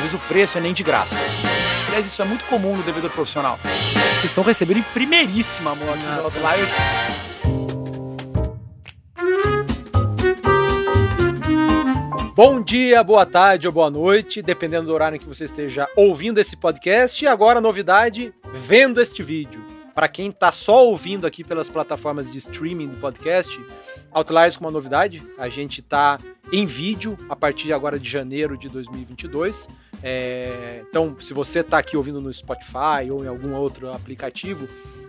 às vezes o preço é nem de graça. Aliás, isso é muito comum no devedor profissional. Vocês estão recebendo em primeiríssima mão aqui no Outliers. Bom dia, boa tarde ou boa noite, dependendo do horário em que você esteja ouvindo esse podcast. E agora, novidade, vendo este vídeo. Para quem está só ouvindo aqui pelas plataformas de streaming do podcast, Outliers com uma novidade, a gente está em vídeo a partir de agora de janeiro de 2022. É, então, se você está aqui ouvindo no Spotify ou em algum outro aplicativo,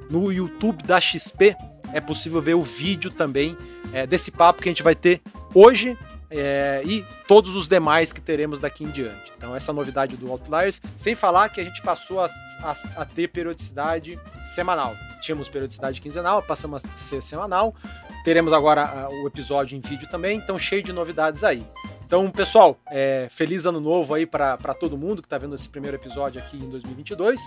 no YouTube da XP é possível ver o vídeo também é, desse papo que a gente vai ter hoje é, e todos os demais que teremos daqui em diante. Então, essa novidade do Outliers, sem falar que a gente passou a, a, a ter periodicidade semanal. Tínhamos periodicidade quinzenal, passamos a ser semanal. Teremos agora o episódio em vídeo também, então cheio de novidades aí. Então, pessoal, é, feliz ano novo aí para todo mundo que está vendo esse primeiro episódio aqui em 2022.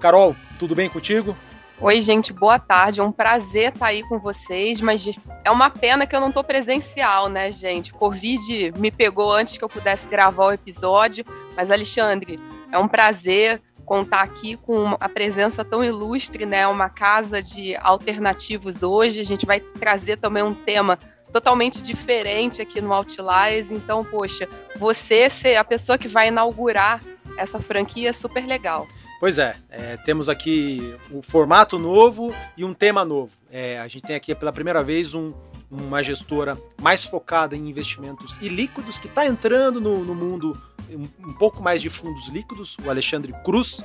Carol, tudo bem contigo? Oi, gente, boa tarde. É um prazer estar aí com vocês, mas é uma pena que eu não estou presencial, né, gente? Covid me pegou antes que eu pudesse gravar o episódio, mas Alexandre, é um prazer contar aqui com a presença tão ilustre, né? Uma casa de alternativos hoje. A gente vai trazer também um tema totalmente diferente aqui no Outliers. Então, poxa, você ser a pessoa que vai inaugurar essa franquia é super legal. Pois é, é, temos aqui um formato novo e um tema novo. É, a gente tem aqui pela primeira vez um, uma gestora mais focada em investimentos ilíquidos que está entrando no, no mundo um, um, pouco mais de fundos líquidos. O Alexandre Cruz,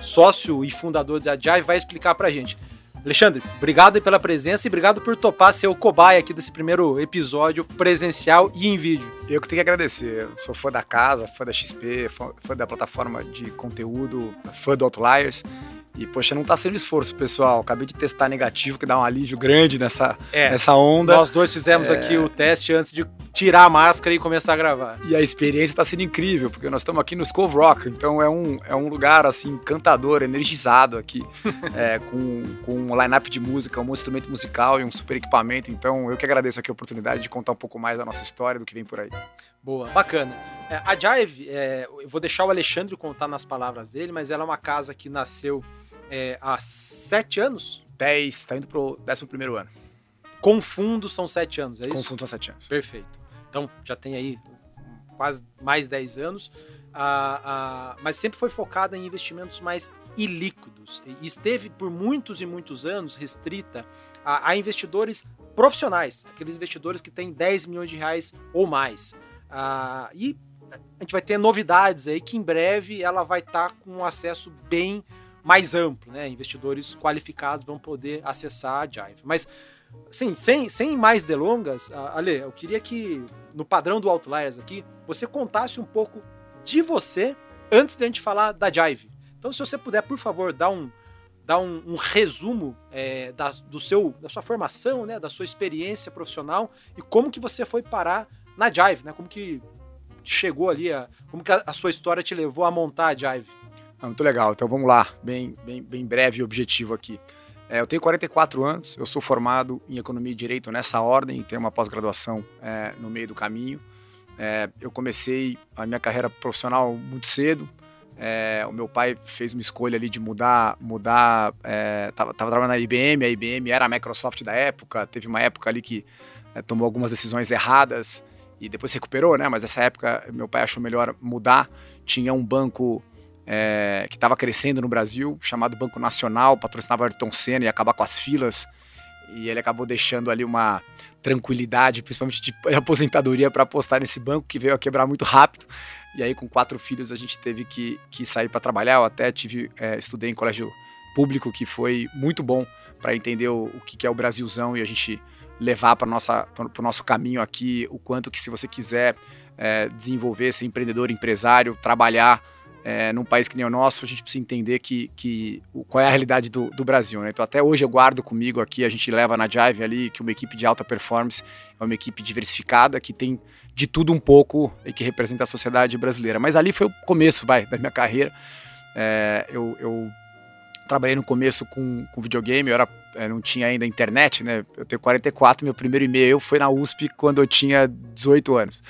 sócio e fundador da Jai, vai explicar para a gente. Alexandre, obrigado pela presença e obrigado por topar ser o cobaia aqui desse primeiro episódio presencial e em vídeo. Eu que tenho que agradecer. Sou fã da casa, fã da XP, fã, fã da plataforma de conteúdo, fã do Outliers. E, poxa, não tá sendo esforço, pessoal. Acabei de testar negativo, que dá um alívio grande nessa, é, nessa onda. Nós dois fizemos é... aqui o teste antes de tirar a máscara e começar a gravar. E a experiência tá sendo incrível, porque nós estamos aqui no Skull Rock, então é um, é um lugar, assim, encantador, energizado aqui, é, com, com um line-up de música, um instrumento musical e um super equipamento. Então, eu que agradeço aqui a oportunidade de contar um pouco mais da nossa história, do que vem por aí. Boa, bacana. É, a Jive, é, eu vou deixar o Alexandre contar nas palavras dele, mas ela é uma casa que nasceu é, há sete anos? Dez, tá indo pro décimo primeiro ano. Com fundo são sete anos, é isso? Com fundo são sete anos. Perfeito. Então já tem aí quase mais dez anos, ah, ah, mas sempre foi focada em investimentos mais ilíquidos e esteve por muitos e muitos anos restrita a, a investidores profissionais, aqueles investidores que têm 10 milhões de reais ou mais. Ah, e a gente vai ter novidades aí que em breve ela vai estar tá com um acesso bem mais amplo, né? Investidores qualificados vão poder acessar a Jive. Mas, sim, sem, sem mais delongas, Ale, eu queria que, no padrão do Outliers aqui, você contasse um pouco de você antes de a gente falar da Jive. Então, se você puder, por favor, dar um, dar um, um resumo é, da, do seu, da sua formação, né, da sua experiência profissional e como que você foi parar na Jive, né? Como que chegou ali, a, como que a, a sua história te levou a montar a Jive? Ah, muito legal. Então vamos lá, bem, bem, bem breve e objetivo aqui. É, eu tenho 44 anos, eu sou formado em Economia e Direito nessa ordem, tenho uma pós-graduação é, no meio do caminho. É, eu comecei a minha carreira profissional muito cedo. É, o meu pai fez uma escolha ali de mudar, mudar. É, trabalhando na IBM, a IBM era a Microsoft da época. Teve uma época ali que é, tomou algumas decisões erradas e depois recuperou, né? Mas nessa época meu pai achou melhor mudar. Tinha um banco é, que estava crescendo no Brasil, chamado Banco Nacional, patrocinava Ayrton Senna e acabar com as filas. E ele acabou deixando ali uma tranquilidade, principalmente de aposentadoria, para apostar nesse banco que veio a quebrar muito rápido. E aí, com quatro filhos, a gente teve que, que sair para trabalhar. Eu até tive, é, estudei em colégio público, que foi muito bom para entender o, o que, que é o Brasilzão e a gente levar para o nosso caminho aqui o quanto que se você quiser é, desenvolver, ser empreendedor, empresário, trabalhar é, num país que nem o nosso, a gente precisa entender que, que qual é a realidade do, do Brasil. Né? Então, até hoje eu guardo comigo aqui, a gente leva na Jive ali que uma equipe de alta performance é uma equipe diversificada, que tem de tudo um pouco e que representa a sociedade brasileira. Mas ali foi o começo, vai, da minha carreira. É, eu, eu, trabalhei no começo com, com videogame, eu era, eu é, não tinha ainda internet, né? Eu tenho 44, meu primeiro e-mail foi na USP quando eu tinha 18 anos.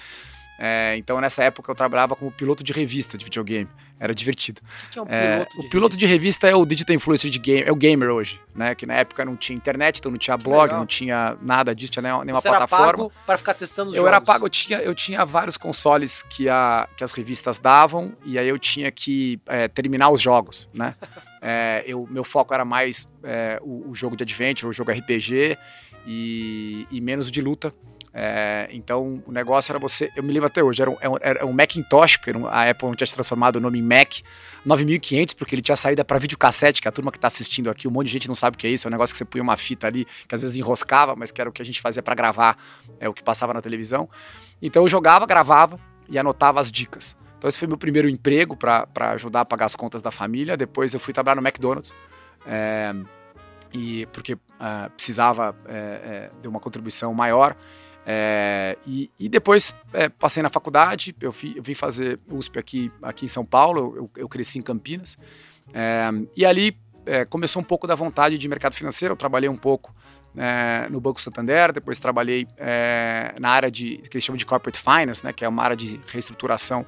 É, então, nessa época, eu trabalhava como piloto de revista de videogame. Era divertido. O que é um É, piloto de o piloto revista? de revista é o digital influencer de game, é o gamer hoje, né? Que na época não tinha internet, então não tinha blog, legal. não tinha nada disso, tinha nenhuma, nenhuma Você era plataforma. pago para ficar testando os Eu jogos. era pago, eu tinha, eu tinha vários consoles que, a, que as revistas davam, e aí eu tinha que é, terminar os jogos, né? É, eu, meu foco era mais é, o, o jogo de adventure, o jogo RPG, e, e menos o de luta. É, então o negócio era você. Eu me lembro até hoje, era um, um- era um Macintosh, porque a Apple não tinha se transformado o nome em Mac 9500, porque ele tinha saída para videocassete, que a turma que tá assistindo aqui, um monte de gente não sabe o que é isso, é um negócio que você punha uma fita ali, que às vezes enroscava, mas que era o que a gente fazia para gravar é, o que passava na televisão. Então eu jogava, gravava e anotava as dicas. Então esse foi meu primeiro emprego para ajudar a pagar as contas da família. Depois eu fui trabalhar no McDonald's. é, e porque ah, precisava é, é, de uma contribuição maior. É, e, e depois é, passei na faculdade, eu, fi- eu vim fazer USP aqui, aqui em São Paulo, eu, eu cresci em Campinas. É, e ali é, começou um pouco da vontade de mercado financeiro, eu trabalhei um pouco é, no Banco Santander, depois trabalhei é, na área de, que eles chamam de Corporate Finance, né, que é uma área de reestruturação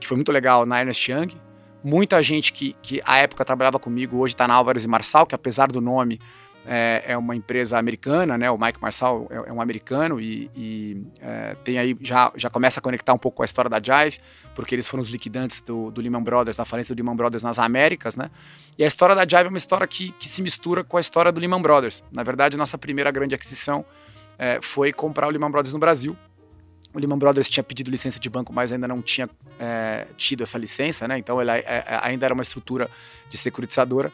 que foi muito legal na Ernest Young. Muita gente que, que à época trabalhava comigo hoje está na Álvares e Marçal, que apesar do nome é, é uma empresa americana, né? O Mike Marçal é, é um americano e, e, é, tem aí já, já começa a conectar um pouco com a história da Jive, porque eles foram os liquidantes do, do Lehman Brothers, da falência do Lehman Brothers nas Américas, né? E a história da Jive é uma história que, que se mistura com a história do Lehman Brothers. Na verdade, nossa primeira grande aquisição é, foi comprar o Lehman Brothers no Brasil. O Lehman Brothers tinha pedido licença de banco, mas ainda não tinha é, tido essa licença, né? Então ela é- ainda era uma estrutura de securitizadora.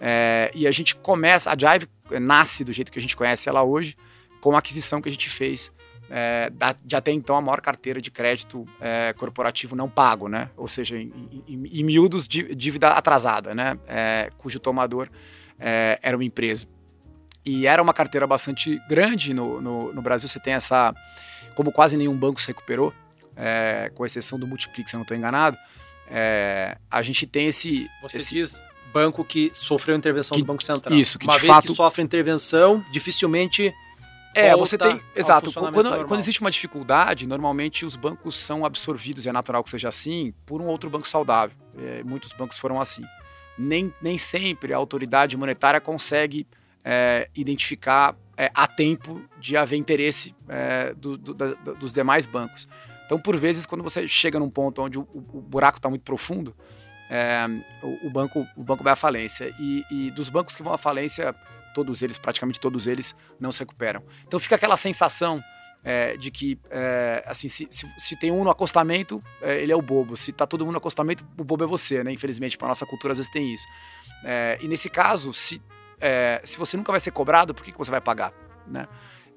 É, e a gente começa, a Jive nasce do jeito que a gente conhece ela hoje, com a aquisição que a gente fez é, da- de até então a maior carteira de crédito é, corporativo não pago, né? Ou seja, em, em, em miúdos, dí- dívida atrasada, né? É, cujo tomador é, era uma empresa. E era uma carteira bastante grande no, no, no Brasil. Você tem essa. Como quase nenhum banco se recuperou, é, com exceção do Multiplix, se eu não estou enganado, é, a gente tem esse. Você esse- diz banco que sofreu intervenção Que- do Banco Central. isso, que Uma de vez fato- que sofre intervenção, dificilmente É, você tem. Exato. Quando, quando existe uma dificuldade, normalmente os bancos são absorvidos, e é natural que seja assim, por um outro banco saudável. É, muitos bancos foram assim. Nem, nem sempre a autoridade monetária consegue é, identificar é, a tempo de haver interesse é, do- do- da- dos demais bancos. Então, por vezes, quando você chega num ponto onde o- o buraco está muito profundo, é, o, o banco, o banco vai à falência. E, e dos bancos que vão à falência, todos eles, praticamente todos eles, não se recuperam. Então fica aquela sensação é, de que, é, assim, se, se, se tem um no acostamento, é, ele é o bobo. Se tá todo mundo no acostamento, o bobo é você, né? Infelizmente, para nossa cultura, às vezes tem isso. É, e nesse caso, se, é, se você nunca vai ser cobrado, por que, que você vai pagar, né?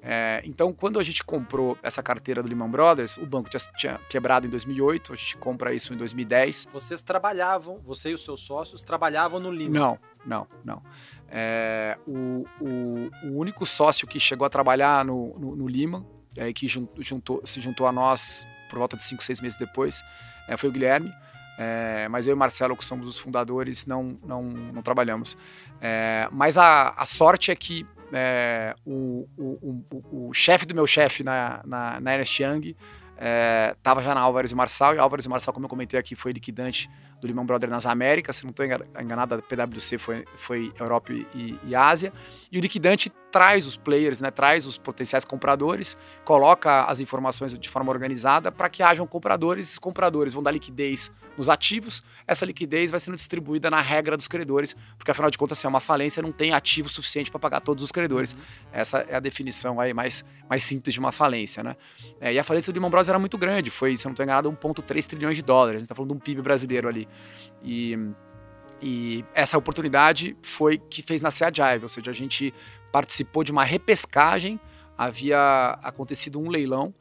É, então, quando a gente comprou essa carteira do Lehman Brothers, o banco tinha, tinha quebrado em 2008, a gente compra isso em 2010. vocês trabalhavam, você e os seus sócios trabalhavam no Lima. Não, não, não. É, o, o, o único sócio que chegou a trabalhar no, no, no Lehman, é, que jun- juntou, se juntou a nós por volta de cinco, seis meses depois, é, foi o Guilherme. É, mas eu e Marcelo, que somos os fundadores, não, não, não trabalhamos. É, mas a, a sorte é que é, o, o, o, o chefe do meu chefe na, na, na Ernest Young estava já na Álvares e Marçal, e Álvares e Marçal, como eu comentei aqui, foi liquidante do Lehman Brothers nas Américas, se não estou enganado, a PwC foi, foi Europa e, e Ásia, e o liquidante traz os players, né, traz os potenciais compradores, coloca as informações de forma organizada para que hajam compradores, esses compradores vão dar liquidez nos ativos, essa liquidez vai sendo distribuída na regra dos credores, porque afinal de contas, se é uma falência, não tem ativo suficiente para pagar todos os credores. Essa é a definição aí mais, mais simples de uma falência, né? É, e a falência do Lehman Brothers era muito grande, foi, se eu não estou enganado, 1,3 trilhões de dólares. A gente está falando de um PIB brasileiro ali. E, e essa oportunidade foi que fez nascer a Jive, ou seja, a gente participou de uma repescagem, havia acontecido um leilão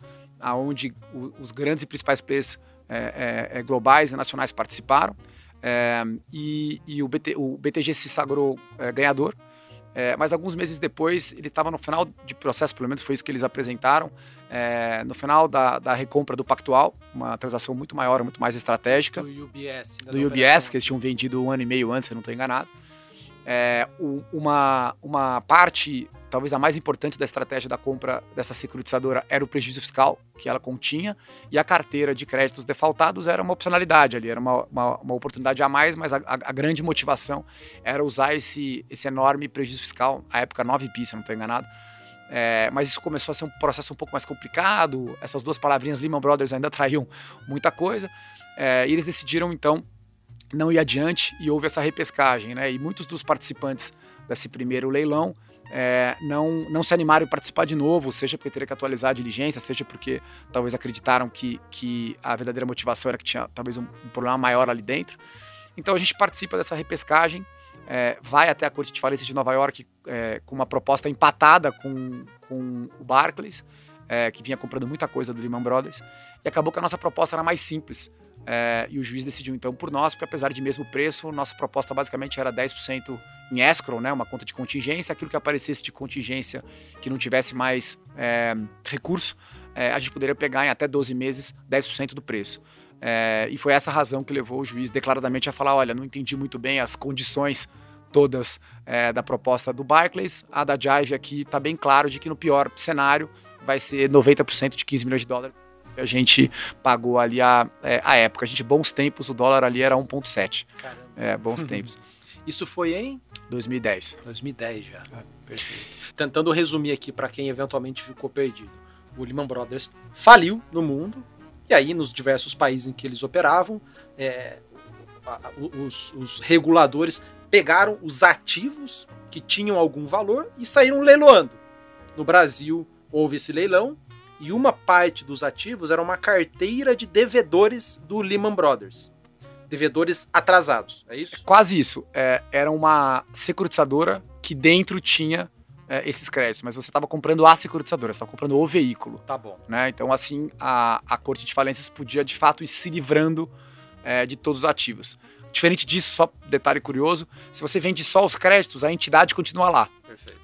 onde os grandes e principais players é, é, globais e nacionais participaram, é, e, e o, BT, o, BTG se sagrou é, ganhador, é, mas alguns meses depois, ele estava no final de processo, pelo menos foi isso que eles apresentaram, é, no final da, da, recompra do Pactual, uma transação muito maior, muito mais estratégica. Do UBS. Do UBS, que eles tinham vendido um ano e meio antes, se eu não estou enganado. É, uma, uma parte talvez a mais importante da estratégia da compra dessa securitizadora era o prejuízo fiscal que ela continha, e a carteira de créditos defaultados era uma opcionalidade ali, era uma, uma, uma oportunidade a mais, mas a, a, grande motivação era usar esse, esse enorme prejuízo fiscal, à época 9 pi, se não estou enganado. É, mas isso começou a ser um processo um pouco mais complicado, essas duas palavrinhas Lehman Brothers ainda traíam muita coisa, é, e eles decidiram então não ir adiante e houve essa repescagem, né? E muitos dos participantes desse primeiro leilão é, não, não se animaram em participar de novo, seja porque teria que atualizar a diligência, seja porque talvez acreditaram que, que a verdadeira motivação era que tinha talvez um, um problema maior ali dentro. Então a gente participa dessa repescagem, é, vai até a Corte de Falência de Nova York é, com uma proposta empatada com, com o Barclays, é, que vinha comprando muita coisa do Lehman Brothers, e acabou que a nossa proposta era mais simples. É, e o juiz decidiu então por nós, porque apesar de mesmo preço, nossa proposta basicamente era 10% em escrow, né, uma conta de contingência, aquilo que aparecesse de contingência que não tivesse mais é, recurso, é, a gente poderia pegar em até 12 meses 10% do preço. É, e foi essa razão que levou o juiz declaradamente a falar: olha, não entendi muito bem as condições todas é, da proposta do Barclays. A da Jive aqui está bem claro de que no pior cenário vai ser 90% de 15 milhões de dólares a gente pagou ali a, é, a época. A gente, bons tempos, o dólar ali era 1,7. É, bons uhum. tempos. Isso foi em 2010. 2010 já. É. Perfeito. Tentando resumir aqui para quem eventualmente ficou perdido. O Lehman Brothers faliu no mundo, e aí nos diversos países em que eles operavam, é, os, os reguladores pegaram os ativos que tinham algum valor e saíram leiloando. No Brasil houve esse leilão e uma parte dos ativos era uma carteira de devedores do Lehman Brothers. Devedores atrasados, é isso? Quase isso. É, era uma securitizadora que dentro tinha é, esses créditos, mas você estava comprando a securitizadora, você estava comprando o veículo. Tá bom. Né? Então, assim, a, a Corte de Falências podia, de fato, ir se livrando é, de todos os ativos. Diferente disso, só detalhe curioso, se você vende só os créditos, a entidade continua lá.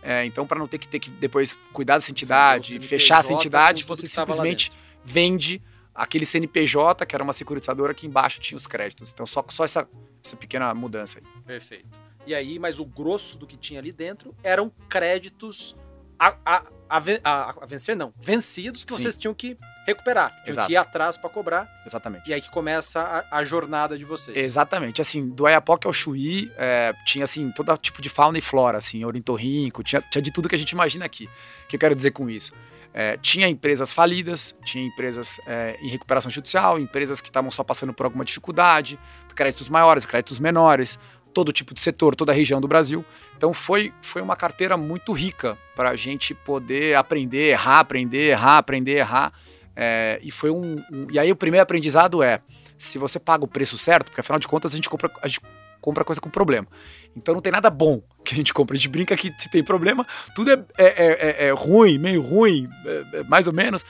É, então, para não ter que ter que depois cuidar dessa entidade, Sim, fechar essa entidade, você simplesmente vende aquele CNPJ, que era uma securitizadora, que embaixo tinha os créditos. Então, só, só essa, essa pequena mudança aí. Perfeito. E aí, mas o grosso do que tinha ali dentro eram créditos a, a, a, a vencer, não, vencidos que Sim. vocês tinham que recuperar, tinham Exato. que ir atrás para cobrar. Exatamente. E aí que começa a, jornada de vocês. Exatamente. Assim, do Ayapoca ao Chuí, é, tinha assim, todo tipo de fauna e flora, assim, ornitorrinco, tinha, tinha de tudo que a gente imagina aqui. O que eu quero dizer com isso? É, tinha empresas falidas, tinha empresas é, em recuperação judicial, empresas que estavam só passando por alguma dificuldade, créditos maiores, créditos menores, todo tipo de setor, toda a região do Brasil. Então foi, foi uma carteira muito rica para a gente poder aprender, errar, aprender, errar, aprender, errar. É, e foi um, um, E aí o primeiro aprendizado é: se você paga o preço certo, porque afinal de contas a gente compra. A gente compra coisa com problema. Então não tem nada bom que a gente compra. A gente brinca que se tem problema, tudo é, é, é, é ruim, meio ruim, é, é, mais ou menos.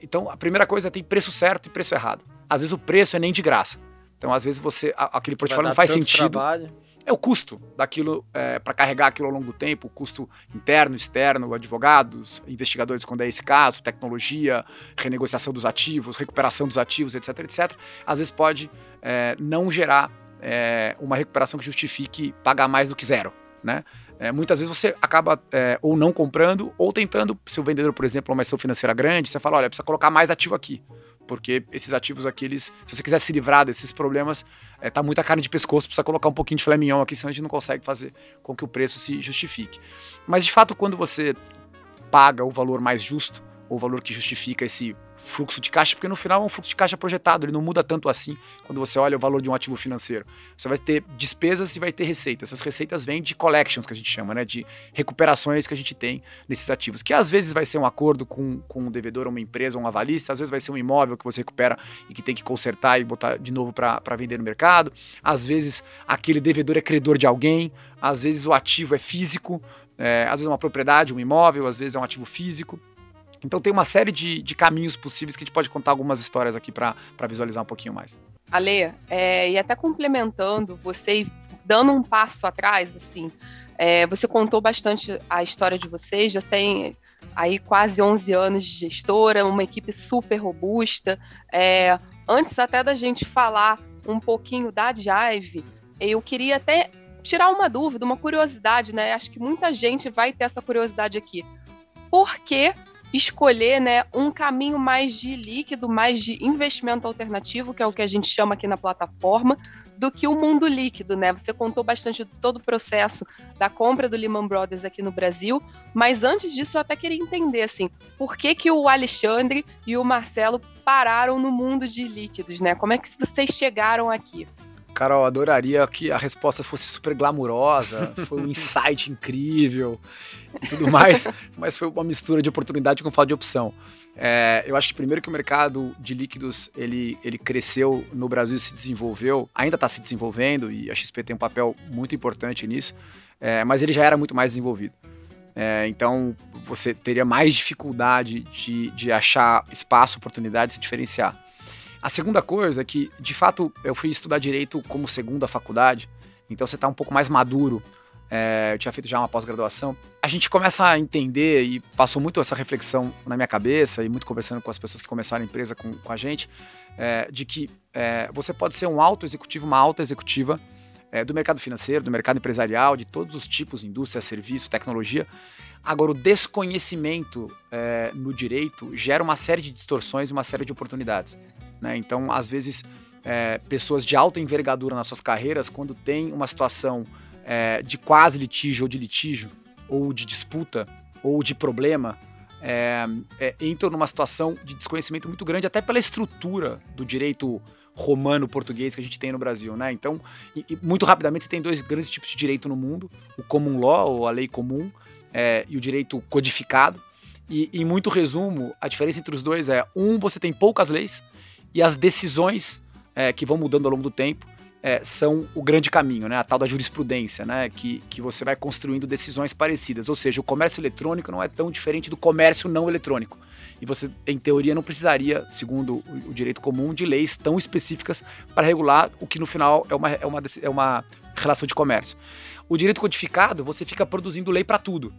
então a primeira coisa é tem preço certo e preço errado. Às vezes o preço é nem de graça. Então, às vezes, você. aquele portfólio não faz sentido. Trabalho. É o custo daquilo é, para carregar aquilo ao longo do tempo, o custo interno, externo, advogados, investigadores, quando é esse caso, tecnologia, renegociação dos ativos, recuperação dos ativos, etc, etc. Às vezes pode é, não gerar é, uma recuperação que justifique pagar mais do que zero, né? É, muitas vezes você acaba é, ou não comprando ou tentando, se o vendedor, por exemplo, é uma ação financeira grande, você fala, olha, precisa colocar mais ativo aqui porque esses ativos aqui, eles, se você quiser se livrar desses problemas, é, tá muita carne de pescoço, precisa colocar um pouquinho de filé mignon aqui, senão a gente não consegue fazer com que o preço se justifique. Mas de fato, quando você paga o valor mais justo, ou o valor que justifica esse fluxo de caixa, porque no final é um fluxo de caixa projetado, ele não muda tanto assim quando você olha o valor de um ativo financeiro. Você vai ter despesas e vai ter receitas. Essas receitas vêm de collections, que a gente chama, né? De recuperações que a gente tem nesses ativos, que às vezes vai ser um acordo com, com um devedor, uma empresa, um avalista, às vezes vai ser um imóvel que você recupera e que tem que consertar e botar de novo para vender no mercado. Às vezes aquele devedor é credor de alguém, às vezes o ativo é físico, é, às vezes é uma propriedade, um imóvel, às vezes é um ativo físico. Então tem uma série de, de caminhos possíveis que a gente pode contar algumas histórias aqui para visualizar um pouquinho mais. Ale, é, e até complementando, você dando um passo atrás, assim, é, você contou bastante a história de vocês, já tem aí quase 11 anos de gestora, uma equipe super robusta. É, antes até da gente falar um pouquinho da Jive, eu queria até tirar uma dúvida, uma curiosidade, né? Acho que muita gente vai ter essa curiosidade aqui. Por que escolher né, um caminho mais de líquido, mais de investimento alternativo, que é o que a gente chama aqui na plataforma, do que o mundo líquido, né? Você contou bastante de todo o processo da compra do Lehman Brothers aqui no Brasil, mas antes disso eu até queria entender assim, por que que o Alexandre e o Marcelo pararam no mundo de líquidos, né? Como é que vocês chegaram aqui? Carol, adoraria que a resposta fosse super glamurosa, foi um insight incrível e tudo mais, mas foi uma mistura de oportunidade com falta de opção. É, eu acho que primeiro que o mercado de líquidos ele, ele cresceu no Brasil, se desenvolveu, ainda está se desenvolvendo e a XP tem um papel muito importante nisso, é, mas ele já era muito mais desenvolvido. É, então você teria mais dificuldade de, de achar espaço, oportunidade de se diferenciar. A segunda coisa é que, de fato, eu fui estudar direito como segunda faculdade, então você está um pouco mais maduro. É, eu tinha feito já uma pós-graduação. A gente começa a entender, e passou muito essa reflexão na minha cabeça, e muito conversando com as pessoas que começaram a empresa com, com a gente, é, de que é, você pode ser um alto executivo, uma alta executiva é, do mercado financeiro, do mercado empresarial, de todos os tipos, indústria, serviço, tecnologia. Agora, o desconhecimento é, no direito gera uma série de distorções e uma série de oportunidades. Né? Então, às vezes, é, pessoas de alta envergadura nas suas carreiras, quando tem uma situação é, de quase litígio ou de litígio, ou de disputa, ou de problema, é, é, entram numa situação de desconhecimento muito grande, até pela estrutura do direito romano português que a gente tem no Brasil, né? Então, e, e muito rapidamente você tem dois grandes tipos de direito no mundo: o common law, ou a lei comum, é, e o direito codificado. E, em muito resumo, a diferença entre os dois é: um, você tem poucas leis, e as decisões é, que vão mudando ao longo do tempo é, são o grande caminho, né? A tal da jurisprudência, né? Que, que você vai construindo decisões parecidas. Ou seja, o comércio eletrônico não é tão diferente do comércio não eletrônico. E você, em teoria, não precisaria, segundo o, direito comum, de leis tão específicas para regular o que no final é uma, é uma, é uma relação de comércio. O direito codificado, você fica produzindo lei para tudo.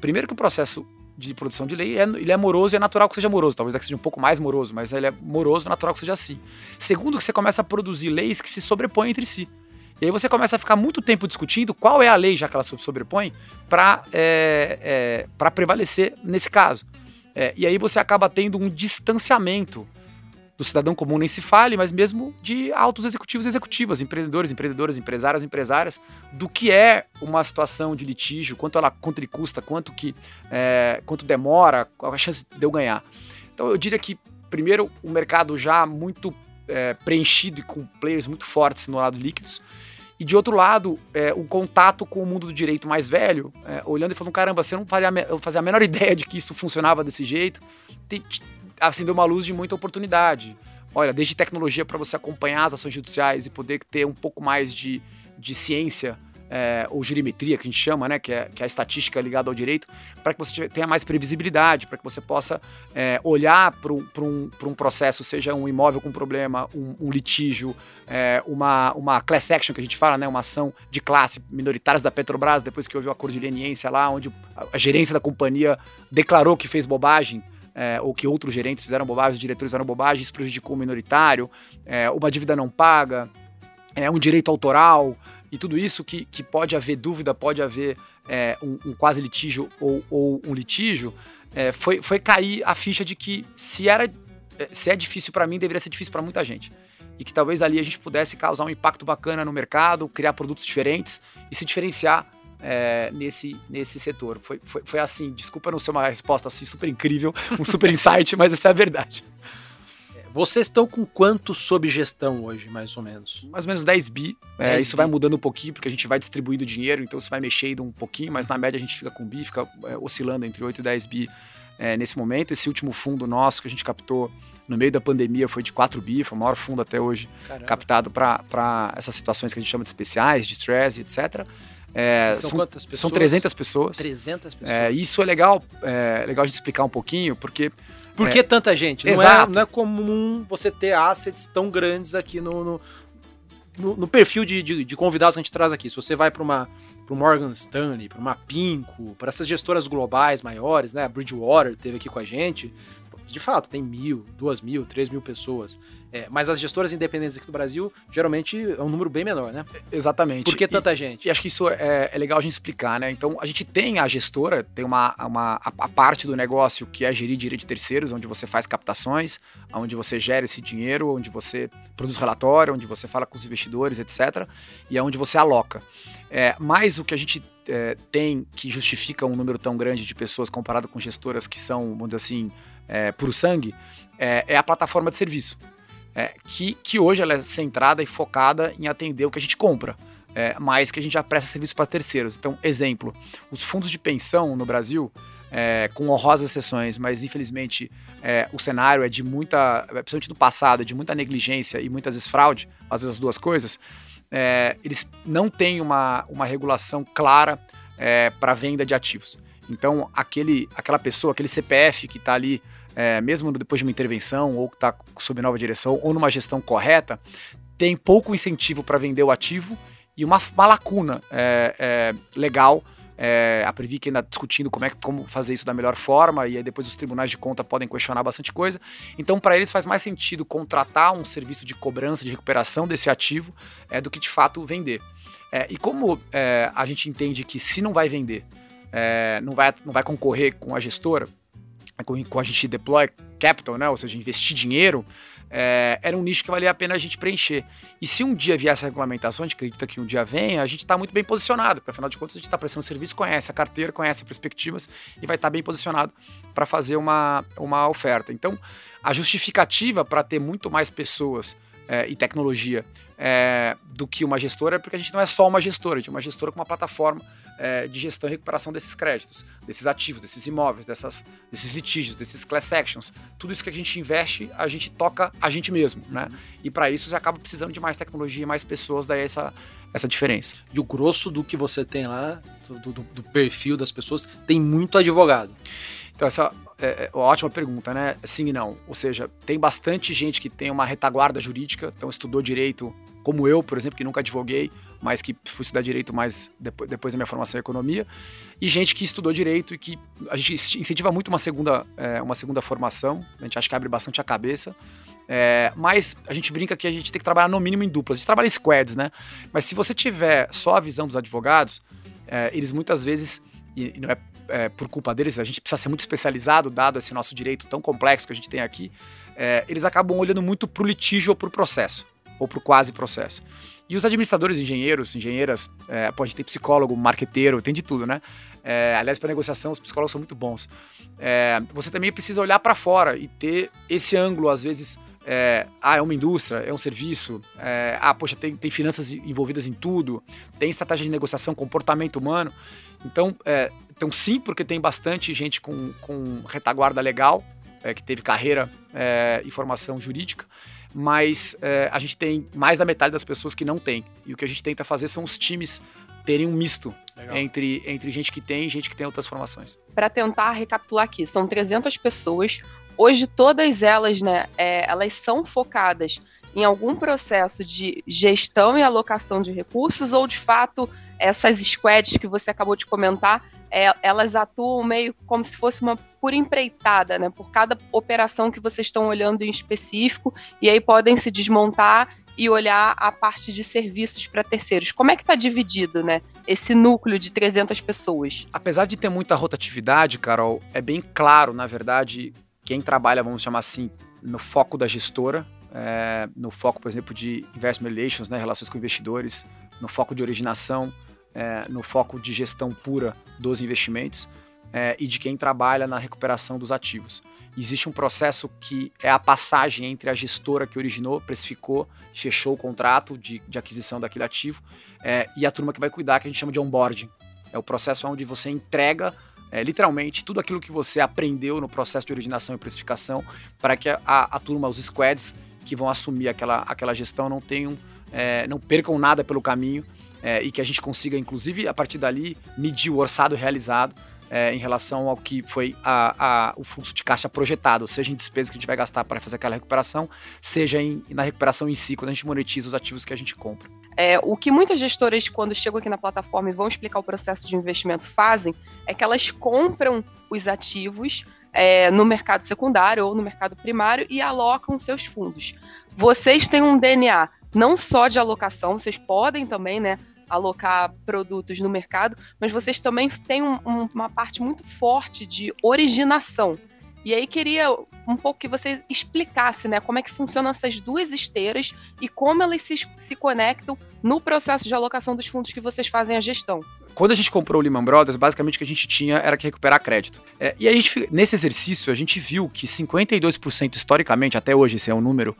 Primeiro que o processo de produção de lei, é, ele é moroso e é natural que seja moroso. Talvez aqui seja um pouco mais moroso, mas ele é moroso natural que seja assim. Segundo, que você começa a produzir leis que se sobrepõem entre si. E aí você começa a ficar muito tempo discutindo qual é a lei, já que ela se sobrepõe, para é, é, prevalecer nesse caso. É, e aí você acaba tendo um distanciamento do cidadão comum nem se fale, mas mesmo de altos executivos e executivas, empreendedores, empreendedoras, empresários, empresárias, do que é uma situação de litígio, quanto ela quanto ele custa, quanto que é, quanto demora, qual a chance de eu ganhar. Então eu diria que primeiro o mercado já muito é, preenchido e com players muito fortes no lado líquidos. E de outro lado, é, o contato com o mundo do direito mais velho, é, olhando e falando: caramba, você não fazia, fazia a menor ideia de que isso funcionava desse jeito acendeu uma luz de muita oportunidade. Olha, desde tecnologia para você acompanhar as ações judiciais e poder ter um pouco mais de, de ciência é, ou gerimetria, que a gente chama, né, que é, que é a estatística ligada ao direito, para que você tenha mais previsibilidade, para que você possa é, olhar para um, um, processo, seja um imóvel com problema, um, um litígio, é, uma, uma class action que a gente fala, né, uma ação de classe minoritárias da Petrobras, depois que houve o acordo de leniência lá, onde a gerência da companhia declarou que fez bobagem, é, ou que outros gerentes fizeram bobagem, os diretores fizeram bobagem, isso prejudicou o minoritário, é, uma dívida não paga, é, um direito autoral, e tudo isso que, que pode haver dúvida, pode haver é, um, um, quase litígio ou, ou um litígio, é, foi, foi cair a ficha de que se, era, é, se é difícil para mim, deveria ser difícil para muita gente. E que talvez ali a gente pudesse causar um impacto bacana no mercado, criar produtos diferentes e se diferenciar é, nesse, nesse setor. Foi, foi, foi assim, desculpa não ser uma resposta assim super incrível, um super insight, mas essa é a verdade. É, vocês estão com quanto sob gestão hoje, mais ou menos? Mais ou menos 10 bi. É, isso bi. vai mudando um pouquinho, porque a gente vai distribuindo dinheiro, então você vai mexendo um pouquinho, mas na média a gente fica com bi, fica é, oscilando entre 8 e 10 bi é, nesse momento. Esse último fundo nosso que a gente captou no meio da pandemia foi de 4 bi, foi o maior fundo até hoje Caramba. captado para essas situações que a gente chama de especiais, de stress, etc. É, são, são, quantas pessoas? São 300 pessoas. 300 pessoas. É, isso é legal, é legal de explicar um pouquinho, porque... Por que é, tanta gente? Não é, não é, comum você ter assets tão grandes aqui no, no, no, no perfil de, de, de, convidados que a gente traz aqui. Se você vai para uma para Morgan Stanley, para uma Pinco, para essas gestoras globais maiores, né? A Bridgewater teve aqui com a gente. De fato, tem mil, duas mil, três mil pessoas. É, mas as gestoras independentes aqui do Brasil, geralmente é um número bem menor, né? Exatamente. Por que tanta e, gente? E acho que isso é, é, legal a gente explicar, né? Então, a gente tem a gestora, tem uma, uma a, a, parte do negócio que é gerir direito de terceiros, onde você faz captações, onde você gera esse dinheiro, onde você produz relatório, onde você fala com os investidores, etc. E é onde você aloca. É, mas o que a gente é, tem que justifica um número tão grande de pessoas comparado com gestoras que são, vamos dizer assim, é, puro sangue, é, é a plataforma de serviço. É, que, que hoje ela é centrada e focada em atender o que a gente compra, é, mas que a gente já presta serviço para terceiros. Então, exemplo, os fundos de pensão no Brasil, é, com honrosas exceções, mas infelizmente é, o cenário é de muita, principalmente no passado, de muita negligência e muitas vezes fraude, às vezes as duas coisas, eles não têm uma, uma regulação clara para venda de ativos. Então, aquele, aquela pessoa, aquele CPF que está ali, é, mesmo depois de uma intervenção, ou que está sob nova direção, ou numa gestão correta, tem pouco incentivo para vender o ativo e uma, uma lacuna é, é, legal. É, a Previc ainda discutindo como, é, como fazer isso da melhor forma, e aí depois os tribunais de conta podem questionar bastante coisa. Então, para eles faz mais sentido contratar um serviço de cobrança, de recuperação desse ativo, é, do que de fato vender. É, e como é, a gente entende que se não vai vender, é, não, vai, não vai concorrer com a gestora, com, a gente deploy capital, né? ou seja, investir dinheiro, é, era um nicho que valia a pena a gente preencher. E se um dia vier essa regulamentação, a gente acredita que um dia vem, a gente está muito bem posicionado, porque afinal de contas a gente está prestando serviço, conhece a carteira, conhece perspectivas e vai estar tá bem posicionado para fazer uma, uma oferta. Então, a justificativa para ter muito mais pessoas é, e tecnologia é, do que uma gestora, porque a gente não é só uma gestora, a gente é uma gestora com uma plataforma é, de gestão e recuperação desses créditos, desses ativos, desses imóveis, dessas, desses litígios, desses class actions. Tudo isso que a gente investe, a gente toca a gente mesmo, né? E para isso você acaba precisando de mais tecnologia, mais pessoas, daí essa, essa diferença. E o grosso do que você tem lá, do, do, do perfil das pessoas, tem muito advogado. Então, essa é, é ótima pergunta, né? Sim e não. Ou seja, tem bastante gente que tem uma retaguarda jurídica, então estudou direito como eu, por exemplo, que nunca advoguei, mas que fui estudar direito mais depois, depois da minha formação em economia, e gente que estudou direito e que a gente incentiva muito uma segunda, é, uma segunda formação, a gente acha que abre bastante a cabeça. É, mas a gente brinca que a gente tem que trabalhar no mínimo em duplas. A gente trabalha em squads, né? Mas se você tiver só a visão dos advogados, é, eles muitas vezes, e não é, é, por culpa deles, a gente precisa ser muito especializado, dado esse nosso direito tão complexo que a gente tem aqui, é, eles acabam olhando muito para o litígio ou para o processo ou para o quase processo. E os administradores, engenheiros, engenheiras, é, pode ter psicólogo, marqueteiro, tem de tudo, né? É, aliás, para negociação, os psicólogos são muito bons. É, você também precisa olhar para fora e ter esse ângulo, às vezes, é, ah, é uma indústria, é um serviço, é, ah, poxa, tem, tem finanças envolvidas em tudo, tem estratégia de negociação, comportamento humano. Então, é, então sim, porque tem bastante gente com, com retaguarda legal, é, que teve carreira é, e formação jurídica, mas é, a gente tem mais da metade das pessoas que não tem. E o que a gente tenta fazer são os times terem um misto entre, entre gente que tem e gente que tem outras formações. Para tentar recapitular aqui, são 300 pessoas. Hoje todas elas, né, é, elas são focadas em algum processo de gestão e alocação de recursos ou de fato essas squads que você acabou de comentar, é, elas atuam meio como se fosse uma por empreitada, né? Por cada operação que vocês estão olhando em específico, e aí podem se desmontar e olhar a parte de serviços para terceiros. Como é que está dividido, né? Esse núcleo de 300 pessoas? Apesar de ter muita rotatividade, Carol, é bem claro, na verdade, quem trabalha, vamos chamar assim, no foco da gestora, é, no foco, por exemplo, de investment relations, né, relações com investidores, no foco de originação, é, no foco de gestão pura dos investimentos é, e de quem trabalha na recuperação dos ativos. Existe um processo que é a passagem entre a gestora que originou, precificou, fechou o contrato de, de aquisição daquele ativo é, e a turma que vai cuidar, que a gente chama de onboarding. É o processo onde você entrega é, literalmente tudo aquilo que você aprendeu no processo de originação e precificação para que a, a, turma, os squads que vão assumir aquela, aquela gestão não tenham, é, não percam nada pelo caminho é, e que a gente consiga, inclusive, a partir dali, medir o orçado realizado é, em relação ao que foi a, a, o fluxo de caixa projetado, seja em despesas que a gente vai gastar para fazer aquela recuperação, seja em, na recuperação em si, quando a gente monetiza os ativos que a gente compra. É, o que muitas gestoras, quando chegam aqui na plataforma e vão explicar o processo de investimento, fazem é que elas compram os ativos é, no mercado secundário ou no mercado primário e alocam seus fundos. Vocês têm um DNA não só de alocação, vocês podem também, né, alocar produtos no mercado, mas vocês também têm um, um, uma parte muito forte de originação. E aí queria um pouco que você explicasse, né, como é que funcionam essas duas esteiras e como elas se, se conectam no processo de alocação dos fundos que vocês fazem a gestão. Quando a gente comprou o Lehman Brothers, basicamente o que a gente tinha era que recuperar crédito. É, e aí, gente, nesse exercício, a gente viu que 52% historicamente, até hoje esse é um número,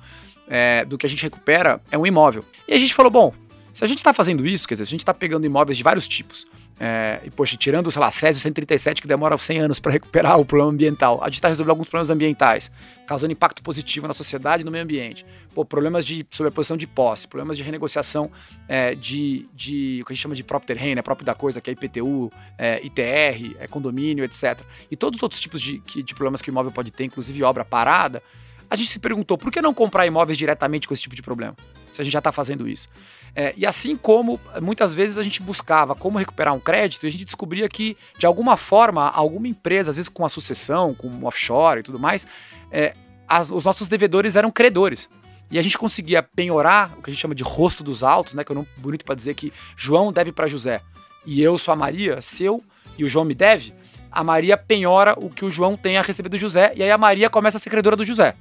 é, do que a gente recupera é um imóvel. E a gente falou, bom, se a gente está fazendo isso, quer dizer, se a gente está pegando imóveis de vários tipos, é, e, poxa, tirando, sei lá, Césio 137, que demora 100 anos para recuperar o problema ambiental, a gente está resolvendo alguns problemas ambientais, causando impacto positivo na sociedade e no meio ambiente. Pô, problemas de sobreposição de posse, problemas de renegociação é, de, de o que a gente chama de próprio terreno, é próprio da coisa, que é IPTU, é, ITR, é condomínio, etc. E todos os outros tipos de, de problemas que o imóvel pode ter, inclusive obra parada, a gente se perguntou por que não comprar imóveis diretamente com esse tipo de problema, se a gente já está fazendo isso. É, e assim como muitas vezes a gente buscava como recuperar um crédito, e a gente descobria que, de alguma forma, alguma empresa, às vezes com a sucessão, com um offshore e tudo mais, é, as, os nossos devedores eram credores. E a gente conseguia penhorar o que a gente chama de rosto dos autos, né? Que é um bonito para dizer que João deve para José e eu sou a Maria, seu e o João me deve. A Maria penhora o que o João tem a receber do José e aí a Maria começa a ser credora do José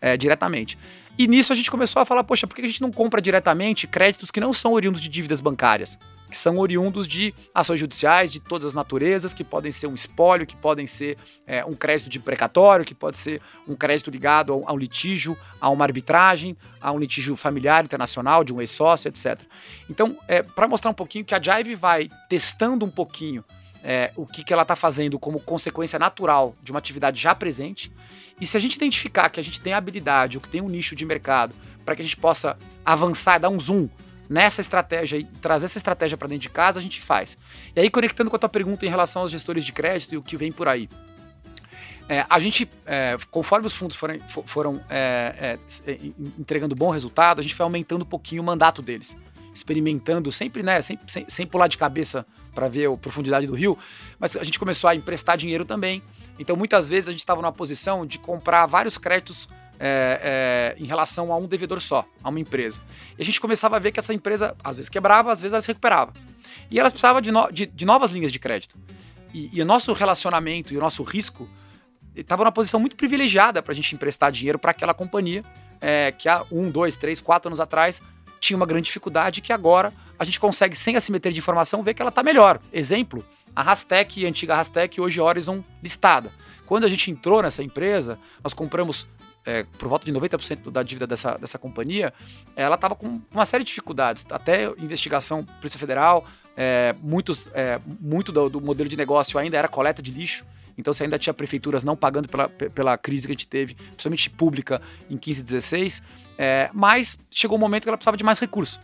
é, diretamente. E nisso a gente começou a falar, poxa, por que a gente não compra diretamente créditos que não são oriundos de dívidas bancárias? Que são oriundos de ações judiciais de todas as naturezas, que podem ser um espólio, que podem ser é, um crédito de precatório, que pode ser um crédito ligado a um litígio, a uma arbitragem, a um litígio familiar internacional de um ex-sócio, etc. Então, é, para mostrar um pouquinho que a Jive vai testando um pouquinho é, o que, que ela está fazendo como consequência natural de uma atividade já presente. E se a gente identificar que a gente tem habilidade ou que tem um nicho de mercado para que a gente possa avançar, dar um zoom nessa estratégia e trazer essa estratégia para dentro de casa, a gente faz. E aí, conectando com a tua pergunta em relação aos gestores de crédito e o que vem por aí. É, a gente, é, conforme os fundos foram, foram é, é, é entregando bom resultado, a gente foi aumentando um pouquinho o mandato deles experimentando, sempre, né, sem, sem, sem pular de cabeça para ver a profundidade do rio, mas a gente começou a emprestar dinheiro também. Então, muitas vezes a gente estava numa posição de comprar vários créditos é, é, em relação a um devedor só, a uma empresa. E a gente começava a ver que essa empresa, às vezes quebrava, às vezes ela se recuperava. E elas precisavam de, no, de, de novas linhas de crédito. E, e, o nosso relacionamento e o nosso risco estava numa posição muito privilegiada para a gente emprestar dinheiro para aquela companhia é, que há um, dois, três, quatro anos atrás tinha uma grande dificuldade que agora a gente consegue, sem assimetria de informação, ver que ela está melhor. Exemplo, a Rastec, a antiga Rastec, hoje Horizon listada. Quando a gente entrou nessa empresa, nós compramos é, por volta de 90% da dívida dessa, dessa companhia, ela estava com uma série de dificuldades, até investigação Polícia Federal, é, muitos, é, muito do, do, modelo de negócio ainda era coleta de lixo, então você ainda tinha prefeituras não pagando pela, pela crise que a gente teve, principalmente pública, em 15 e 16, é, mas chegou um momento que ela precisava de mais recursos.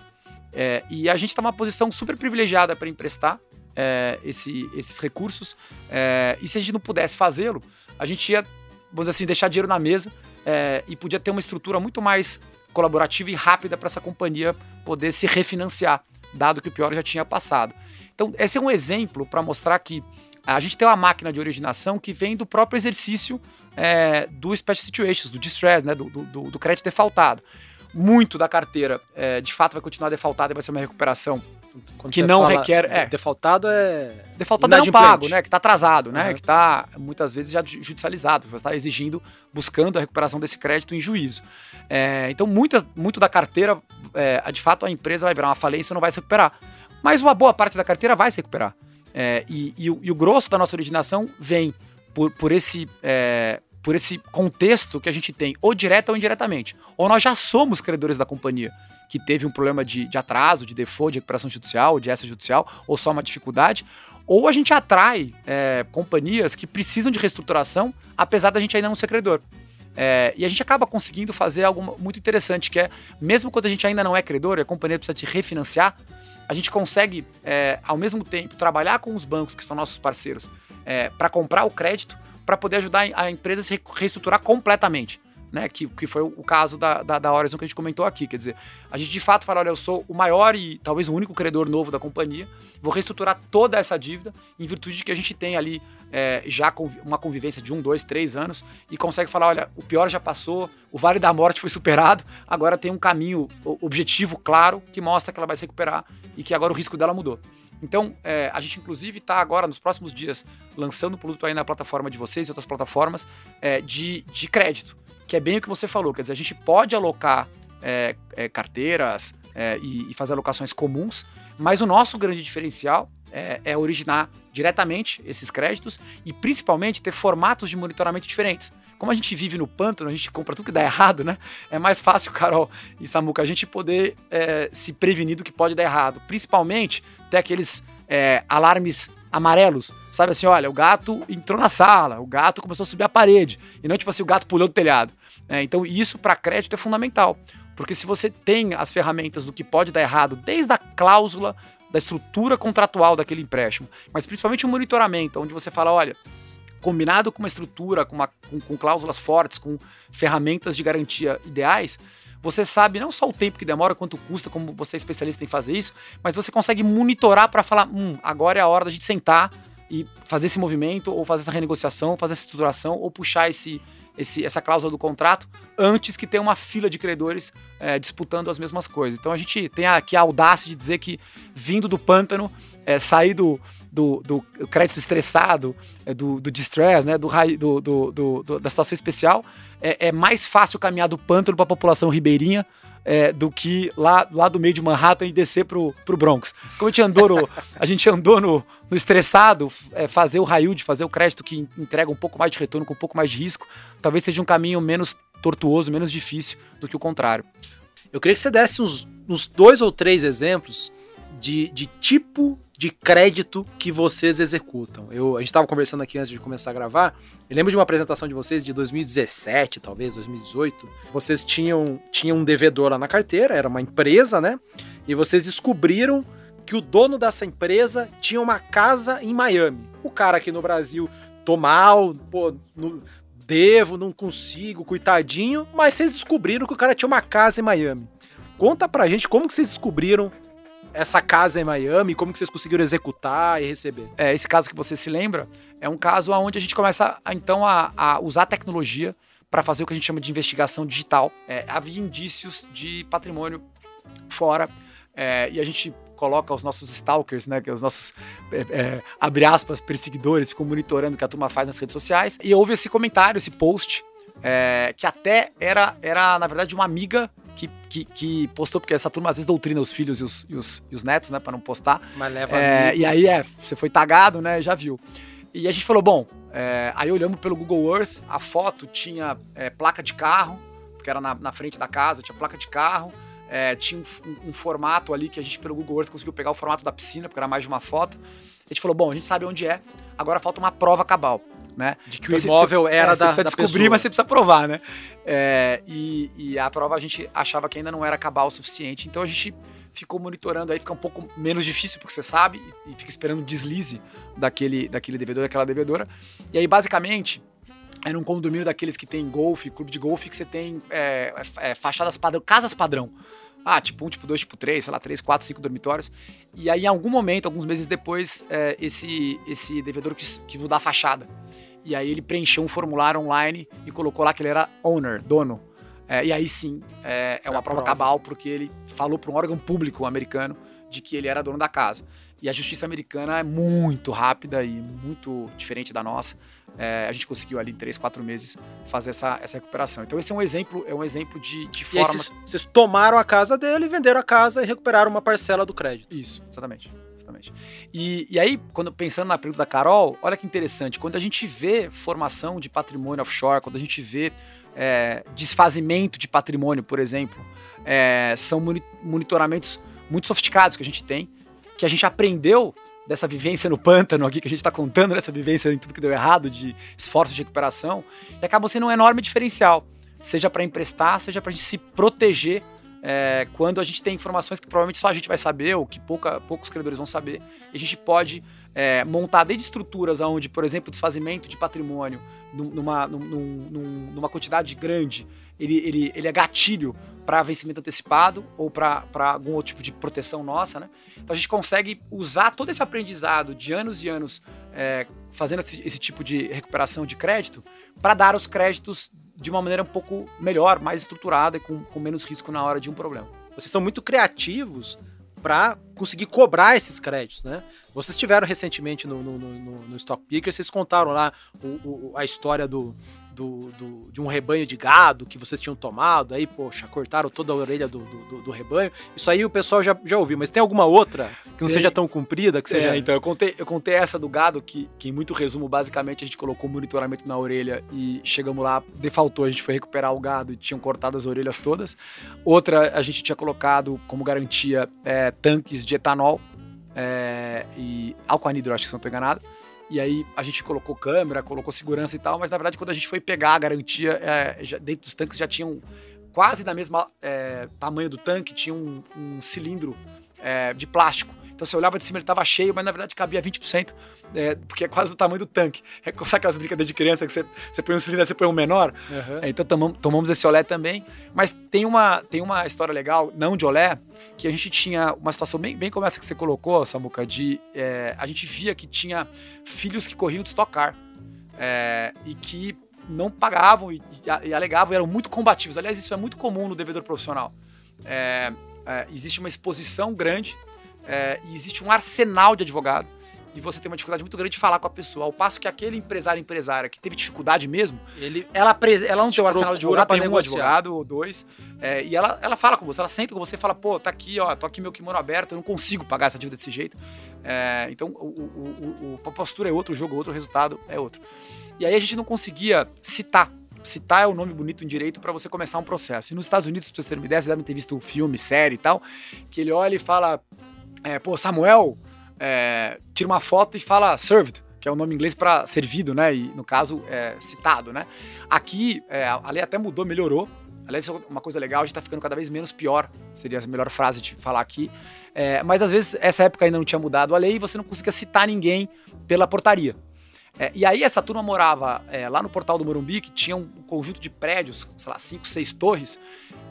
É, e a gente está numa posição super privilegiada para emprestar é, esse, esses recursos. É, e se a gente não pudesse fazê-lo, a gente ia, vamos dizer assim, deixar dinheiro na mesa é, e podia ter uma estrutura muito mais colaborativa e rápida para essa companhia poder se refinanciar, dado que o pior já tinha passado. Então, esse é um exemplo para mostrar que a gente tem uma máquina de originação que vem do próprio exercício é, do Special Situations, do distress, né, do, do, do crédito defaultado. Muito da carteira, é, de fato, vai continuar defaltada e vai ser uma recuperação Quando que não requer. É, defaultado é. Defaultado é não pago, né? Que está atrasado, né? Uhum. Que está muitas vezes já judicializado. Você está exigindo, buscando a recuperação desse crédito em juízo. É, então, muitas, muito da carteira, é, de fato, a empresa vai virar uma falência e não vai se recuperar. Mas uma boa parte da carteira vai se recuperar. É, e, e, e, o grosso da nossa originação vem por, por, esse, é, por esse contexto que a gente tem, ou direta ou indiretamente. Ou nós já somos credores da companhia, que teve um problema de, de atraso, de default, de recuperação judicial, de essa judicial, ou só uma dificuldade, ou a gente atrai é, companhias que precisam de reestruturação, apesar da gente ainda não ser credor. É, e a gente acaba conseguindo fazer algo muito interessante, que é, mesmo quando a gente ainda não é credor e a companhia precisa te refinanciar, a gente consegue, é, ao mesmo tempo, trabalhar com os bancos, que são nossos parceiros, é, para comprar o crédito, para poder ajudar a empresa a se reestruturar completamente. Né? Que, que foi o caso da, da, da Horizon que a gente comentou aqui. Quer dizer, a gente de fato fala: olha, eu sou o maior e talvez o único credor novo da companhia, vou reestruturar toda essa dívida em virtude de que a gente tem ali é, já uma convivência de um, dois, três anos e consegue falar: olha, o pior já passou, o Vale da Morte foi superado, agora tem um caminho objetivo claro que mostra que ela vai se recuperar e que agora o risco dela mudou. Então, é, a gente inclusive está agora, nos próximos dias, lançando o produto aí na plataforma de vocês e outras plataformas é, de, de crédito, que é bem o que você falou. Quer dizer, a gente pode alocar é, é carteiras é, e, e, fazer alocações comuns, mas o nosso grande diferencial é, é originar diretamente esses créditos e principalmente ter formatos de monitoramento diferentes como a gente vive no pântano, a gente compra tudo que dá errado, né? É mais fácil, Carol e Samuca, a gente poder é, se prevenir do que pode dar errado. Principalmente ter aqueles é, alarmes amarelos. Sabe assim, olha, o gato entrou na sala, o gato começou a subir a parede. E não tipo assim, o gato pulou do telhado. É, então isso para crédito é fundamental. Porque se você tem as ferramentas do que pode dar errado, desde a cláusula da estrutura contratual daquele empréstimo, mas principalmente o monitoramento, onde você fala, olha, combinado com uma estrutura, com, uma, com, com cláusulas fortes, com ferramentas de garantia ideais, você sabe não só o tempo que demora, quanto custa, como você é especialista em fazer isso, mas você consegue monitorar para falar, hum, agora é a hora da gente sentar e fazer esse movimento, ou fazer essa renegociação, fazer essa estruturação, ou puxar esse, esse, essa cláusula do contrato antes que tenha uma fila de credores é, disputando as mesmas coisas. Então a gente tem aqui a audácia de dizer que, vindo do pântano, é, sair do, do, do crédito estressado, é, do, do distress, né, do, do, do, da situação especial, é, é mais fácil caminhar do pântano para a população ribeirinha é, do que lá, lá do meio de Manhattan e descer pro, pro Bronx. Como a gente andou no, a gente andou no, no estressado, é, fazer o raio de fazer o crédito que entrega um pouco mais de retorno com um pouco mais de risco, talvez seja um caminho menos tortuoso, menos difícil do que o contrário. Eu queria que você desse uns, uns dois ou três exemplos de, de tipo de crédito que vocês executam. Eu, a gente estava conversando aqui antes de começar a gravar. Eu lembro de uma apresentação de vocês de 2017, talvez 2018. Vocês tinham, tinham um devedor lá na carteira, era uma empresa, né? E vocês descobriram que o dono dessa empresa tinha uma casa em Miami. O cara aqui no Brasil, tô mal, pô, no, devo, não consigo, coitadinho, mas vocês descobriram que o cara tinha uma casa em Miami. Conta pra gente como que vocês descobriram essa casa em Miami, como que vocês conseguiram executar e receber? É, esse caso que você se lembra é um caso onde a gente começa então a, a usar a tecnologia para fazer o que a gente chama de investigação digital. É, havia indícios de patrimônio fora é, e a gente coloca os nossos stalkers, né, que é os nossos, é, é, abre aspas, perseguidores, ficam monitorando o que a turma faz nas redes sociais. E houve esse comentário, esse post, é, que até era, era, na verdade, uma amiga que, que, que, postou, porque essa turma às vezes doutrina os filhos e os, e os, e os netos, né, para não postar. Mas leva é, E aí, é, você foi tagado, né, já viu. E a gente falou, bom, é, aí olhamos pelo Google Earth, a foto tinha é, placa de carro, porque era na, na, frente da casa, tinha placa de carro, é, tinha um, um, formato ali que a gente pelo Google Earth conseguiu pegar o formato da piscina, porque era mais de uma foto. A gente falou, bom, a gente sabe onde é, agora falta uma prova cabal né? De que então, o imóvel você, era é, da, você precisa descobrir, pessoa. mas você precisa provar, né? É, e, e, a prova a gente achava que ainda não era cabal o suficiente, então a gente ficou monitorando aí, fica um pouco menos difícil, porque você sabe, e, e fica esperando o deslize daquele, daquele devedor, daquela devedora. E aí, basicamente, era um condomínio daqueles que tem golfe, clube de golfe, que você tem é, é, fachadas padrão, casas padrão. Ah, tipo um, tipo dois, tipo três, sei lá, três, quatro, cinco dormitórios. E aí, em algum momento, alguns meses depois, é, esse, esse devedor quis, quis mudar a fachada. E aí ele preencheu um formulário online e colocou lá que ele era owner, dono. É, e aí sim, é, é uma prova, prova cabal, porque ele falou para um órgão público americano de que ele era dono da casa. E a justiça americana é muito rápida e muito diferente da nossa. É, a gente conseguiu ali em três, quatro meses fazer essa, essa recuperação. Então esse é um exemplo, é um exemplo de, de forma. Vocês, vocês tomaram a casa dele, venderam a casa e recuperaram uma parcela do crédito. Isso, exatamente exatamente. E, e aí, quando pensando na pergunta da Carol, olha que interessante, quando a gente vê formação de patrimônio offshore, quando a gente vê é, desfazimento de patrimônio, por exemplo, é, são monitoramentos muito sofisticados que a gente tem, que a gente aprendeu dessa vivência no pântano aqui, que a gente está contando dessa vivência em tudo que deu errado, de esforços de recuperação, e acabam sendo um enorme diferencial, seja para emprestar, seja para a gente se proteger é, quando a gente tem informações que provavelmente só a gente vai saber, ou que pouca, poucos credores vão saber, a gente pode é, montar desde estruturas onde, por exemplo, desfazimento de patrimônio numa, num, num, numa quantidade grande ele, ele, ele é gatilho para vencimento antecipado ou para algum outro tipo de proteção nossa, né? Então a gente consegue usar todo esse aprendizado de anos e anos é, fazendo esse, esse, tipo de recuperação de crédito para dar os créditos de uma maneira um pouco melhor, mais estruturada e com, com menos risco na hora de um problema. Vocês são muito criativos para conseguir cobrar esses créditos, né? Vocês tiveram recentemente no, no, no, no Stock Picker, vocês contaram lá o, o, a história do, do, do, de um rebanho de gado que vocês tinham tomado, aí, poxa, cortaram toda a orelha do, do, do rebanho. Isso aí o pessoal já, já ouviu, mas tem alguma outra que não tem. seja tão comprida? Que seja... É, então, eu contei, eu contei essa do gado, que, que em muito resumo, basicamente, a gente colocou monitoramento na orelha e chegamos lá, defaltou, a gente foi recuperar o gado e tinham cortado as orelhas todas. Outra, a gente tinha colocado como garantia é, tanques de etanol é, e álcool anidro, acho que se não estou enganado. E aí a gente colocou câmera, colocou segurança e tal, mas na verdade quando a gente foi pegar a garantia, é, já, dentro dos tanques já tinham quase da mesma é, tamanho do tanque, tinha um, um cilindro é, de plástico então você olhava de cima, ele estava cheio, mas na verdade cabia 20%, é, porque é quase do tamanho do tanque. É, sabe aquelas brincadeiras de criança que você, você põe um cilindro, você põe um menor? Uhum. É, então tomamos, tomamos esse olé também. Mas tem uma, tem uma história legal, não de olé, que a gente tinha uma situação bem, bem como essa que você colocou, Samuca, de é, a gente via que tinha filhos que corriam de estocar é, e que não pagavam e, e, e alegavam, e eram muito combativos. Aliás, isso é muito comum no devedor profissional. É, é, existe uma exposição grande é, e existe um arsenal de advogado e você tem uma dificuldade muito grande de falar com a pessoa. Ao passo que aquele empresário empresária que teve dificuldade mesmo, ele, ela, ela não tem um arsenal de advogado, tem um advogado ou dois, é, e ela, ela fala com você, ela senta com você e fala, pô, tá aqui, ó, tô aqui meu kimono aberto, eu não consigo pagar essa dívida desse jeito. É, então, o, o, o, a postura é outro, o jogo é outro, o resultado é outro. E aí a gente não conseguia citar citar é o um nome bonito em direito para você começar um processo. E nos Estados Unidos, pra vocês terem uma ideia, vocês devem ter visto um filme, série e tal, que ele olha e fala: é, pô, Samuel é, tira uma foto e fala served, que é o nome inglês para servido, né? E no caso, é, citado, né? Aqui, é, a lei até mudou, melhorou. Aliás, é uma coisa legal, a gente tá ficando cada vez menos pior, seria a melhor frase de falar aqui. É, mas às vezes essa época ainda não tinha mudado a lei e você não conseguia citar ninguém pela portaria. É, e aí essa turma morava é, lá no portal do Morumbi, que tinha um conjunto de prédios, sei lá, cinco, seis torres,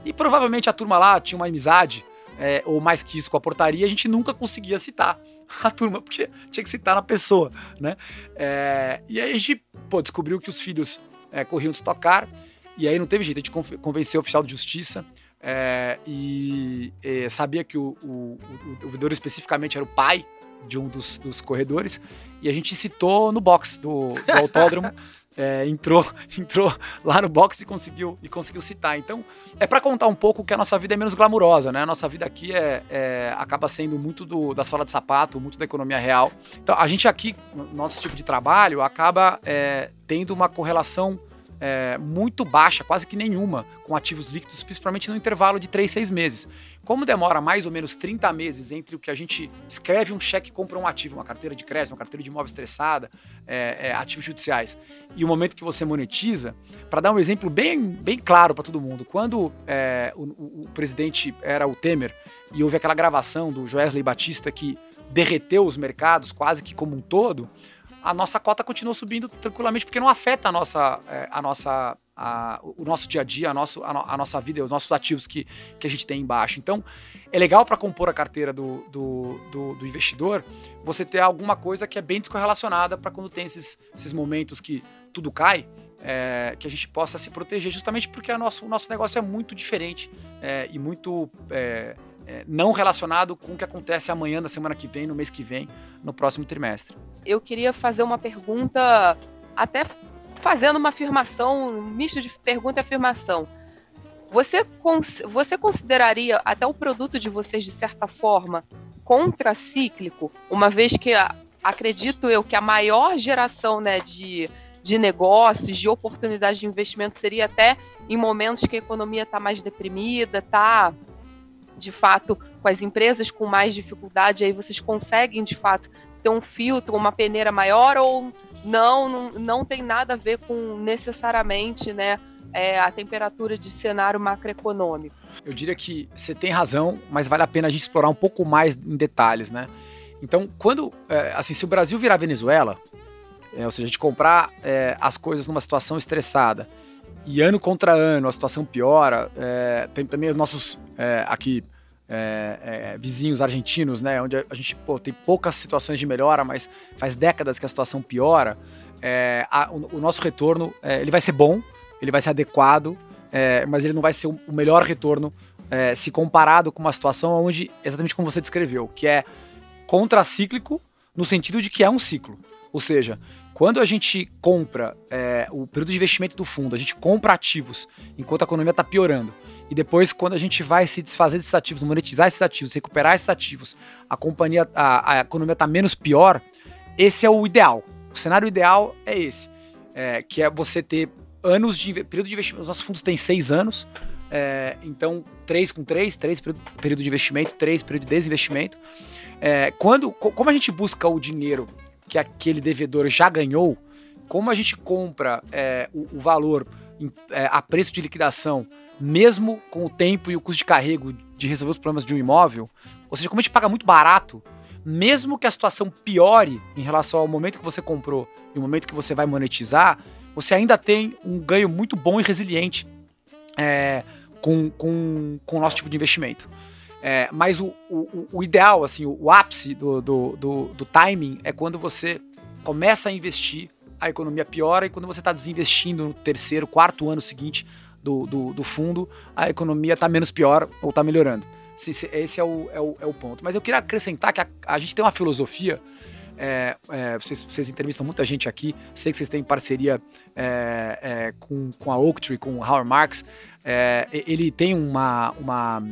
e provavelmente a turma lá tinha uma amizade é, ou mais que isso com a portaria, a gente nunca conseguia citar a turma, porque tinha que citar na pessoa, né? É, e aí a gente pô, descobriu que os filhos é, corriam de estocar, e aí não teve jeito, a gente convenceu o oficial de justiça, é, e, e, sabia que o, o, o, o especificamente era o pai de um dos, dos corredores, e a gente citou no box do, do autódromo. É, entrou, entrou lá no box e conseguiu, e conseguiu citar. Então, é para contar um pouco que a nossa vida é menos glamurosa, né? A nossa vida aqui é, é acaba sendo muito do, das falas de sapato, muito da economia real. Então, a gente aqui, no nosso tipo de trabalho, acaba é, tendo uma correlação é, muito baixa, quase que nenhuma, com ativos líquidos, principalmente no intervalo de 3, 6 meses. Como demora mais ou menos 30 meses entre o que a gente escreve um cheque compra um ativo, uma carteira de crédito, uma carteira de imóvel estressada, é, é, ativos judiciais, e o momento que você monetiza, para dar um exemplo bem, bem claro para todo mundo, quando é, o, o, o presidente era o Temer e houve aquela gravação do Joesley Batista que derreteu os mercados quase que como um todo, a nossa cota continua subindo tranquilamente, porque não afeta a nossa, é, a nossa, a, o nosso dia a dia, a, nosso, a, a, nossa vida, os nossos ativos que, que a gente tem embaixo. Então, é legal para compor a carteira do, do, do, do, investidor você ter alguma coisa que é bem descorrelacionada para quando tem esses, esses momentos que tudo cai, é, que a gente possa se proteger, justamente porque a nosso, o nosso negócio é muito diferente é, e muito é, é, não relacionado com o que acontece amanhã, na semana que vem, no mês que vem, no próximo trimestre. Eu queria fazer uma pergunta, até fazendo uma afirmação, um misto de pergunta e afirmação. Você, você consideraria até o produto de vocês, de certa forma, contracíclico, uma vez que acredito eu que a maior geração né, de, de negócios, de oportunidades de investimento seria até em momentos que a economia está mais deprimida, está de fato com as empresas com mais dificuldade, aí vocês conseguem de fato ter um filtro, uma peneira maior ou não, não, não tem nada a ver com necessariamente né, é, a temperatura de cenário macroeconômico? Eu diria que você tem razão, mas vale a pena a gente explorar um pouco mais em detalhes, né? Então, quando, é, assim, se o Brasil virar Venezuela, é, ou seja, a gente comprar é, as coisas numa situação estressada e ano contra ano a situação piora. É, tem também os nossos é, aqui é, é, vizinhos argentinos, né, onde a gente pô, tem poucas situações de melhora, mas faz décadas que a situação piora. É, a, o, o, nosso retorno ele vai ser bom, ele vai ser adequado, mas ele não vai ser o, o melhor retorno se comparado com uma situação onde exatamente como você descreveu, que é contracíclico no sentido de que é um ciclo. Ou seja, quando a gente compra é, o período de investimento do fundo, a gente compra ativos enquanto a economia está piorando. E depois, quando a gente vai se desfazer desses ativos, monetizar esses ativos, recuperar esses ativos, a companhia, a, a economia está menos pior, esse é o ideal. O cenário ideal é esse. É, que é você ter anos de período de investimento. Os nossos fundos têm seis anos. É, então, três com três, três período, de investimento, três período de desinvestimento. É, quando, como a gente busca o dinheiro que aquele devedor já ganhou, como a gente compra é, o, o, valor em, é, a preço de liquidação, mesmo com o tempo e o custo de carrego de resolver os problemas de um imóvel, ou seja, como a gente paga muito barato, mesmo que a situação piore em relação ao momento que você comprou e o momento que você vai monetizar, você ainda tem um ganho muito bom e resiliente é, com, com, com o nosso tipo de investimento. É, mas o, o, o, ideal, assim, o, ápice do, do, do, do, timing é quando você começa a investir, a economia piora, e quando você está desinvestindo no terceiro, quarto ano seguinte do, do, do fundo, a economia está menos pior ou está melhorando. Esse é o, é, o, é o ponto. Mas eu queria acrescentar que a, a gente tem uma filosofia. É, é, vocês, vocês, entrevistam muita gente aqui, sei que vocês têm parceria é, é com, com a Oaktree, com o Howard Marks. É, ele tem uma, uma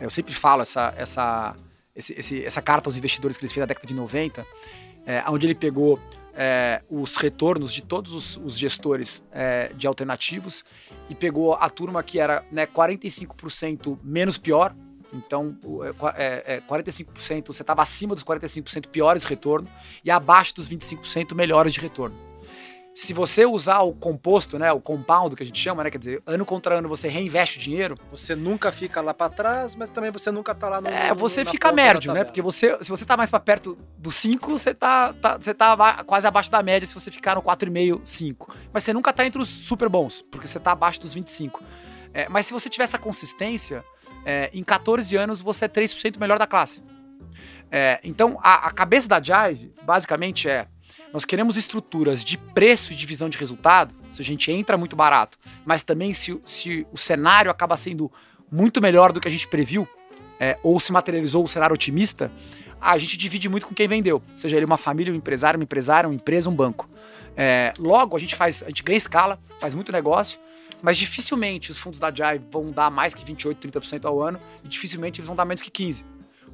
eu sempre falo essa, essa, esse, esse, essa carta aos investidores que ele fez na década de 90, é, onde ele pegou é, os retornos de todos os, os gestores é, de alternativos e pegou a turma que era né, 45% menos pior. Então, é, é, 45% é, você estava acima dos 45% piores de retorno e abaixo dos 25% melhores de retorno se você usar o composto, né, o compound que a gente chama, né, quer dizer, ano contra ano você reinveste o dinheiro, você nunca fica lá para trás, mas também você nunca tá lá no É, você fica médio, né? Porque você, se você tá mais para perto do 5, você tá, tá, você tá quase abaixo da média se você ficar no 4,5, 5. Mas você nunca tá entre os super bons, porque você tá abaixo dos 25. É, mas se você tiver essa consistência, é, em 14 anos você é 3% melhor da classe. É, então, a, a cabeça da Jive, basicamente, é nós queremos estruturas de preço e de visão de resultado, se a gente entra muito barato, mas também se, se o cenário acaba sendo muito melhor do que a gente previu, é, ou se materializou o cenário otimista, a gente divide muito com quem vendeu, seja ele uma família, um empresário, uma empresária, uma empresa, um banco. É, logo, a gente faz, a gente ganha escala, faz muito negócio, mas dificilmente os fundos da Jai vão dar mais que 28, 30% ao ano e dificilmente eles vão dar menos que 15%.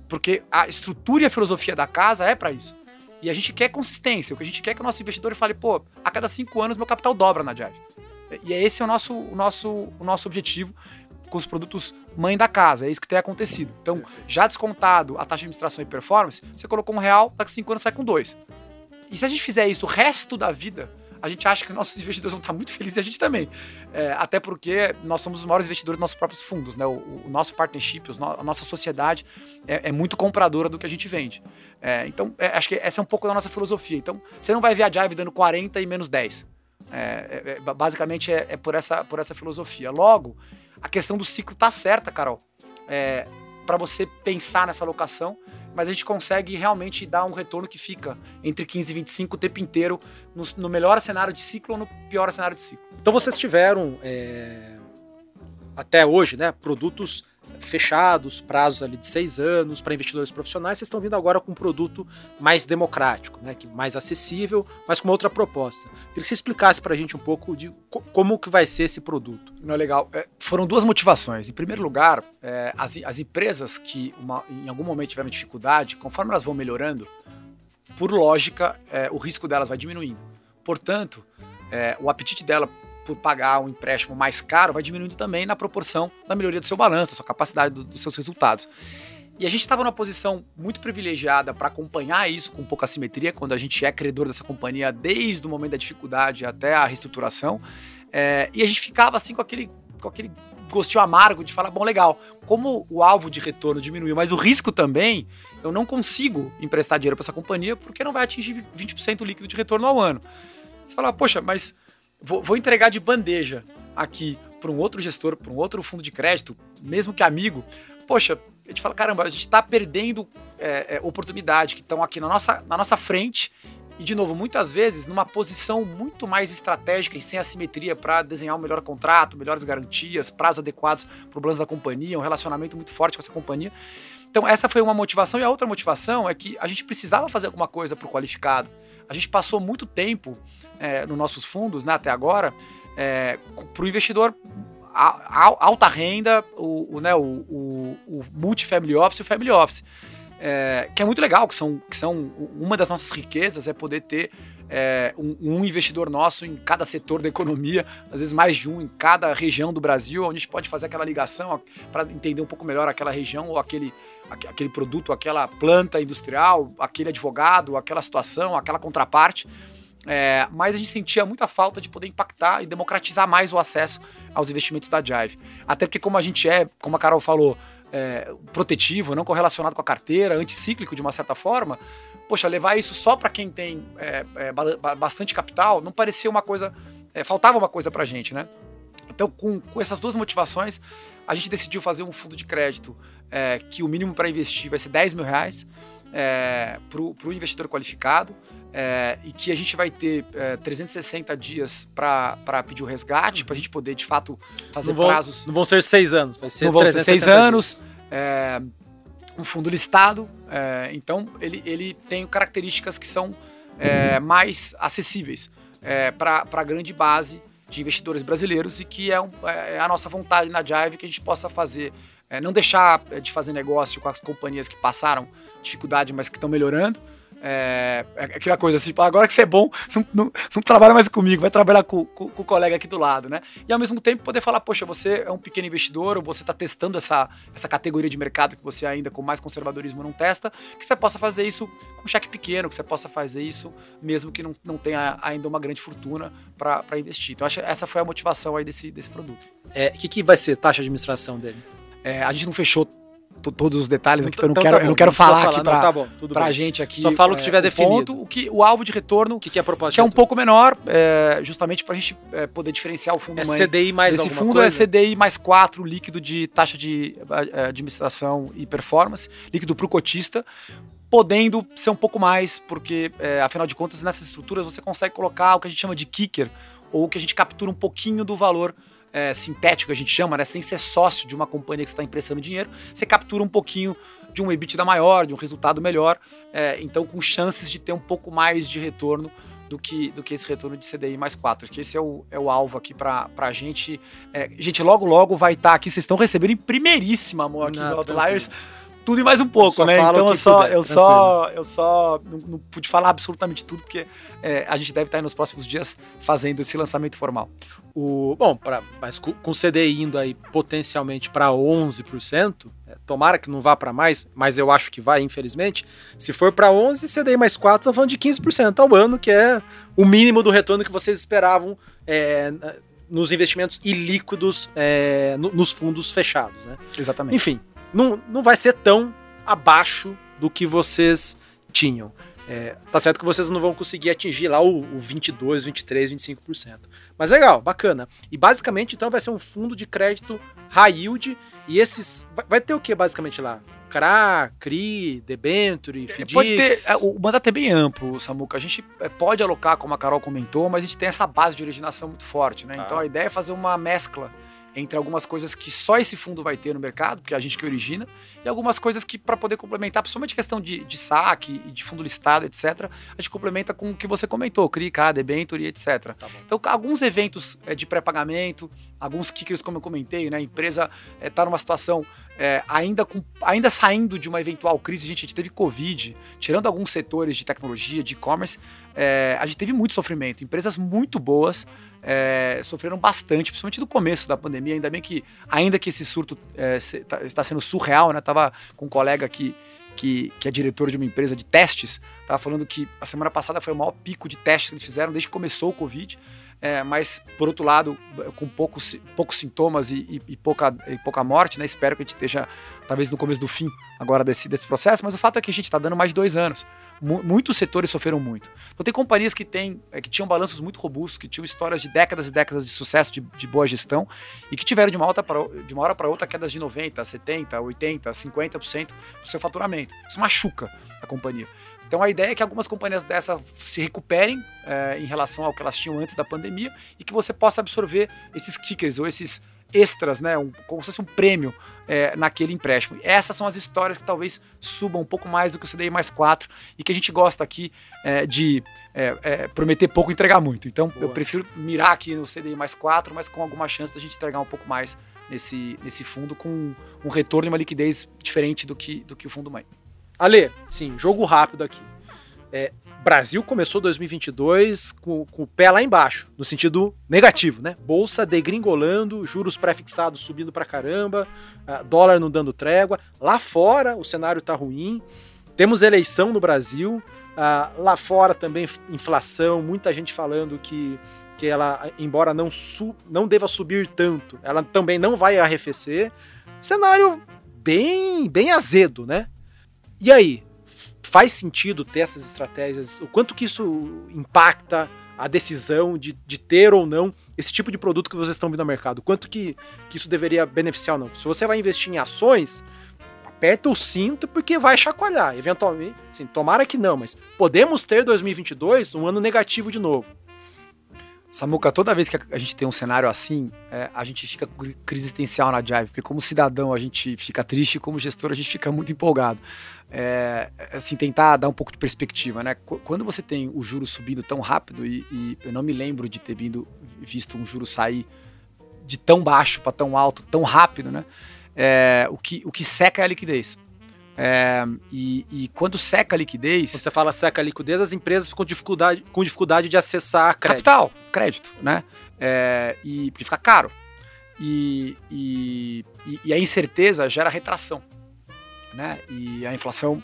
Porque a estrutura e a filosofia da casa é para isso. E a gente quer consistência. O que a gente quer é que o nosso investidor fale, pô, a cada cinco anos meu capital dobra na Jive. E é esse é o nosso, o nosso, o nosso objetivo com os produtos mãe da casa. É isso que tem acontecido. Então, já descontado a taxa de administração e performance, você colocou um real, daqui cinco anos sai com dois. E se a gente fizer isso o resto da vida, a gente acha que nossos investidores vão estar muito felizes e a gente também. É, até porque nós somos os maiores investidores dos nossos próprios fundos, né? O, o nosso partnership, a nossa sociedade é, é, muito compradora do que a gente vende. É, então, é, acho que essa é um pouco da nossa filosofia. Então, você não vai ver a Jive dando 40 e menos 10. É, é, basicamente é, por, essa, por essa filosofia. Logo, a questão do ciclo tá certa, Carol. para você pensar nessa alocação mas a gente consegue realmente dar um retorno que fica entre 15 e 25 o tempo inteiro, no, no melhor cenário de ciclo ou no pior cenário de ciclo. Então vocês tiveram, é, até hoje, né, produtos fechados, prazos ali de seis anos para investidores profissionais, vocês estão vindo agora com um produto mais democrático, né, que mais acessível, mas com uma outra proposta. Queria que você explicasse para a gente um pouco de como que vai ser esse produto. Não é legal. É, foram duas motivações. Em primeiro lugar, é, as, as empresas que uma, em algum momento tiveram dificuldade, conforme elas vão melhorando, por lógica, é, o risco delas vai diminuindo. Portanto, é, o apetite dela por pagar um empréstimo mais caro vai diminuindo também na proporção da melhoria do seu balanço, da sua capacidade, do, dos seus resultados. E a gente estava numa posição muito privilegiada para acompanhar isso com pouca simetria, quando a gente é credor dessa companhia desde o momento da dificuldade até a reestruturação. É, e a gente ficava assim com aquele, com aquele gostinho amargo de falar: bom, legal, como o alvo de retorno diminuiu, mas o risco também, eu não consigo emprestar dinheiro para essa companhia porque não vai atingir 20% líquido de retorno ao ano. Você fala, poxa, mas vou, vou entregar de bandeja aqui para um outro gestor, para um outro fundo de crédito, mesmo que amigo, poxa, a gente fala, caramba, a gente está perdendo é, é, oportunidade que estão aqui na nossa, na nossa frente e, de novo, muitas vezes numa posição muito mais estratégica e sem assimetria para desenhar um melhor contrato, melhores garantias, prazos adequados para o da companhia, um relacionamento muito forte com essa companhia. Então, essa foi uma motivação. E a outra motivação é que a gente precisava fazer alguma coisa para o qualificado. A gente passou muito tempo é, nos nossos fundos, né, até agora, é, para o investidor alta renda, o, o, né, o, o, o multifamily office e o family office. É, que é muito legal, que são, que são uma das nossas riquezas é poder ter é, um, um, investidor nosso em cada setor da economia, às vezes mais de um em cada região do Brasil, onde a gente pode fazer aquela ligação para entender um pouco melhor aquela região ou aquele, aquele produto, aquela planta industrial, aquele advogado, aquela situação, aquela contraparte. É, mas a gente sentia muita falta de poder impactar e democratizar mais o acesso aos investimentos da Jive. Até porque, como a gente é, como a Carol falou, é, protetivo, não correlacionado com a carteira, anticíclico de uma certa forma, poxa, levar isso só para quem tem é, é, bastante capital não parecia uma coisa. É, faltava uma coisa para gente, né? Então, com, com, essas duas motivações, a gente decidiu fazer um fundo de crédito é, que o mínimo para investir vai ser 10 mil reais é, para o investidor qualificado é, e que a gente vai ter é, 360 dias para pedir o resgate, para a gente poder de fato fazer não vão, prazos. Não vão ser seis anos, vai ser não vão ser seis anos. É, um fundo listado, é, então ele, ele tem características que são é, mais acessíveis é, para a grande base de investidores brasileiros e que é, um, é, a nossa vontade na Jive que a gente possa fazer, não deixar de fazer negócio com as companhias que passaram dificuldade, mas que estão melhorando, é, é, aquela coisa assim, agora que você é bom, não, não, não trabalha mais comigo, vai trabalhar com, com, com, o colega aqui do lado, né? E ao mesmo tempo poder falar, poxa, você é um pequeno investidor, ou você está testando essa, essa categoria de mercado que você ainda com mais conservadorismo não testa, que você possa fazer isso com cheque pequeno, que você possa fazer isso mesmo que não, não tenha ainda uma grande fortuna para investir. Então, acho essa foi a motivação aí desse, desse produto. O é, que, que vai ser taxa de administração dele? É, a gente não fechou todos os detalhes aqui, então, eu não então, quero, tá bom, eu não quero falar aqui para tá pra gente aqui. Só falo o que tiver é, definido. Ponto, o, que, o alvo de retorno, que, que é a proposta? Que é um pouco menor, é, justamente para a gente é, poder diferenciar o fundo é mãe. CDI mais Esse fundo coisa? é CDI mais 4, líquido de taxa de é, administração e performance, líquido para o cotista, podendo ser um pouco mais, porque é, afinal de contas nessas estruturas você consegue colocar o que a gente chama de kicker, ou que a gente captura um pouquinho do valor é, sintético, a gente chama, né? Sem ser sócio de uma companhia que está emprestando dinheiro, você captura um pouquinho de um EBITDA maior, de um resultado melhor, é, então com chances de ter um pouco mais de retorno do que, do que esse retorno de CDI mais 4. Que esse é o, é o alvo aqui para a gente. É, gente, logo, logo vai estar tá aqui. Vocês estão recebendo em primeiríssima, amor, aqui Não, no Outliers. Tranquilo tudo e mais um pouco, né? Então eu só, puder, eu só, eu só não, não, pude falar absolutamente tudo, porque é, a gente deve estar aí nos próximos dias fazendo esse lançamento formal. O, bom, pra, mas com o CDI indo aí potencialmente para 11%, é, tomara que não vá para mais, mas eu acho que vai, infelizmente. Se for para 11, CDI mais 4, tá falando de 15% ao ano, que é o mínimo do retorno que vocês esperavam é, nos investimentos ilíquidos é, no, nos fundos fechados, né? Exatamente. Enfim, não, não vai ser tão abaixo do que vocês tinham. É, tá certo que vocês não vão conseguir atingir lá o, o 22, 23, 25%. Mas legal, bacana. E basicamente, então, vai ser um fundo de crédito high yield. E esses. Vai, vai ter o que basicamente lá? CRA, CRI, Debenture, FDICs? Pode ter. É, o mandato é bem amplo, Samuca. A gente é, pode alocar, como a Carol comentou, mas a gente tem essa base de originação muito forte, né? Tá. Então a ideia é fazer uma mescla entre algumas coisas que só esse fundo vai ter no mercado, porque é a gente que origina, e algumas coisas que, para poder complementar, principalmente questão de, de saque e de fundo listado, etc., a gente complementa com o que você comentou, CRI, CA, debenture, etc. Tá então, alguns eventos é, de pré-pagamento, alguns kickers, como eu comentei, né? A empresa está é, numa situação é, ainda, com, ainda saindo de uma eventual crise, a gente, a gente teve Covid, tirando alguns setores de tecnologia, de e-commerce, é, a gente teve muito sofrimento. Empresas muito boas é, sofreram bastante, principalmente no começo da pandemia. Ainda bem que, ainda que esse surto é, se, tá, está sendo surreal, né? Tava com um colega que, que, que é diretor de uma empresa de testes, tava falando que a semana passada foi o maior pico de testes que eles fizeram desde que começou o Covid. É, mas por outro lado, com poucos, poucos sintomas e, e, e, pouca, e pouca morte, né? Espero que a gente esteja talvez no começo do fim agora desse, desse processo, mas o fato é que a gente está dando mais de dois anos. M muitos setores sofreram muito. Então tem companhias que, tem, é, que tinham balanços muito robustos, que tinham histórias de décadas e décadas de sucesso, de, de boa gestão, e que tiveram de uma, alta pra, de uma hora para outra quedas de 90%, 70%, 80%, 50% do seu faturamento. Isso machuca a companhia. Então a ideia é que algumas companhias dessa se recuperem é, em relação ao que elas tinham antes da pandemia e que você possa absorver esses kickers ou esses extras, né? Um, como se fosse um prêmio é, naquele empréstimo. Essas são as histórias que talvez subam um pouco mais do que o CDI mais 4 e que a gente gosta aqui é, de é, é, prometer pouco e entregar muito. Então Boa. eu prefiro mirar aqui no CDI mais 4, mas com alguma chance da gente entregar um pouco mais nesse, nesse fundo com um retorno e uma liquidez diferente do que, do que o fundo mãe. Ale, sim, jogo rápido aqui. É, Brasil começou 2022 com, com, o pé lá embaixo, no sentido negativo, né? Bolsa degringolando, juros pré-fixados subindo pra caramba, dólar não dando trégua. Lá fora o cenário tá ruim, temos eleição no Brasil, lá fora também inflação, muita gente falando que, que ela, embora não, su, não deva subir tanto, ela também não vai arrefecer. Cenário bem, bem azedo, né? E aí, faz sentido ter essas estratégias? O quanto que isso impacta a decisão de, de ter ou não esse tipo de produto que vocês estão vindo ao mercado? Quanto que, que isso deveria beneficiar ou não? Se você vai investir em ações, aperta o cinto porque vai chacoalhar. Eventualmente, assim, tomara que não, mas podemos ter 2022 um ano negativo de novo. Samuca, toda vez que a gente tem um cenário assim, é, a gente fica com crise existencial na Jive, porque como cidadão a gente fica triste como gestor a gente fica muito empolgado. É, assim, tentar dar um pouco de perspectiva, né? Quando você tem o juro subindo tão rápido, e, e eu não me lembro de ter vindo, visto um juro sair de tão baixo para tão alto, tão rápido, né? É, o, que, o que seca é a liquidez. É, e, e, quando seca a liquidez. Quando você fala seca a liquidez, as empresas ficam dificuldade, com dificuldade de acessar crédito. Capital, crédito, né? É, e, porque fica caro. E, e, e, a incerteza gera retração. Né? E a inflação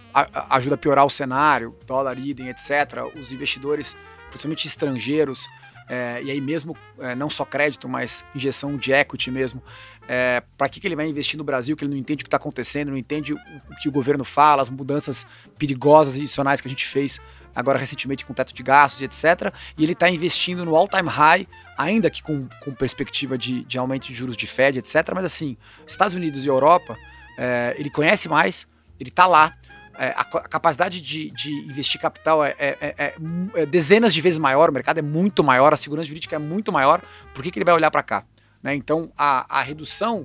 ajuda a piorar o cenário, dólar, idem, etc. Os investidores, principalmente estrangeiros, é, e aí mesmo é, não só crédito, mas injeção de equity mesmo, é, para que, que ele vai investir no Brasil, que ele não entende o que está acontecendo, não entende o, o, que o governo fala, as mudanças perigosas adicionais que a gente fez agora recentemente com teto de gastos etc. E ele está investindo no all-time high, ainda que com, com perspectiva de, de aumento de juros de Fed, etc. Mas assim, Estados Unidos e Europa, é, ele conhece mais, ele está lá, é, a, a, capacidade de, de, investir capital é, é, é, é, dezenas de vezes maior, o mercado é muito maior, a segurança jurídica é muito maior, por que, que ele vai olhar para cá? Né? Então, a, a, redução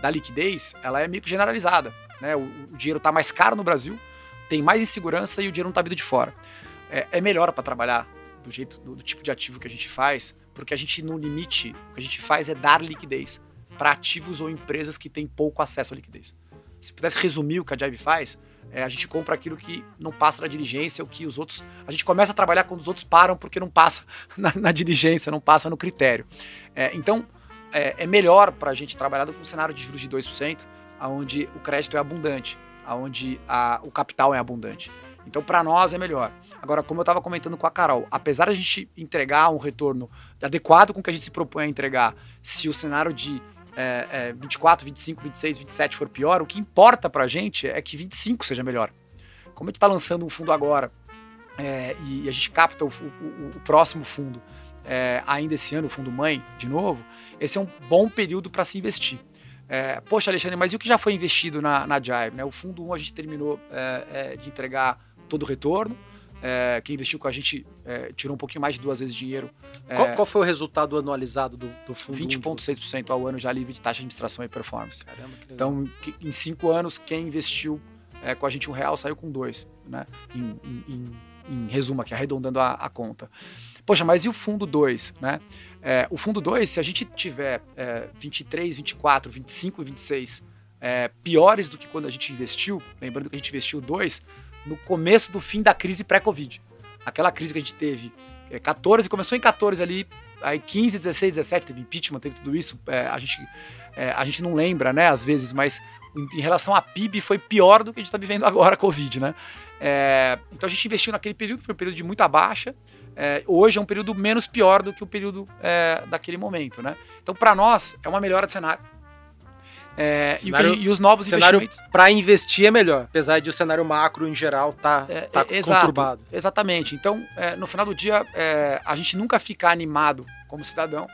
da liquidez ela é meio que generalizada. Né? O, o dinheiro está mais caro no Brasil, tem mais insegurança e o dinheiro não está vindo de fora. É, é melhor para trabalhar do jeito do, do, tipo de ativo que a gente faz, porque a gente, no limite, o que a gente faz é dar liquidez para ativos ou empresas que têm pouco acesso à liquidez. Se pudesse resumir o que a Jive faz, é, a gente compra aquilo que não passa na diligência, o que os outros. A gente começa a trabalhar quando os outros param porque não passa na, na diligência, não passa no critério. É, então, é, é melhor para a gente trabalhar com um cenário de juros de 2%, onde o crédito é abundante, onde a, o capital é abundante. Então, para nós é melhor. Agora, como eu estava comentando com a Carol, apesar de a gente entregar um retorno adequado com o que a gente se propõe a entregar, se o cenário de é, é, 24, 25, 26, 27 for pior, o que importa para a gente é que 25 seja melhor. Como a gente está lançando um fundo agora é, e a gente capta o, o, o próximo fundo é, ainda esse ano, o fundo mãe, de novo, esse é um bom período para se investir. É, poxa, Alexandre, mas e o que já foi investido na, na Jive? Né? O fundo 1 a gente terminou é, é, de entregar todo o retorno. É, quem investiu com a gente é, tirou um pouquinho mais de duas vezes dinheiro. Qual, qual, foi o resultado anualizado do, do fundo? 20,6% ao ano já livre de taxa de administração e performance. Caramba, então, em cinco anos, quem investiu com a gente um real saiu com dois, né? Em, em, em, em resumo aqui, arredondando a, a conta. Poxa, mas e o fundo 2, né? É, o fundo 2, se a gente tiver é, 23, 24, 25 e 26 é, piores do que quando a gente investiu, lembrando que a gente investiu dois no começo do fim da crise pré-Covid. Aquela crise que a gente teve, é, 14, começou em 14 ali, aí 15, 16, 17, teve impeachment, teve tudo isso. É, a, gente, é, a gente não lembra, né, às vezes, mas em, relação à PIB foi pior do que a gente está vivendo agora, a Covid, né? É, então a gente investiu naquele período, foi um período de muita baixa. é, hoje é um período menos pior do que o período é, daquele momento, né? Então, para nós, é uma melhora de cenário. É, cenário, e, e, os novos cenário investimentos. Para investir é melhor, apesar de o cenário macro em geral tá, é, tá é, conturbado. Exatamente. Então, é, no final do dia, é, a gente nunca fica animado como cidadão,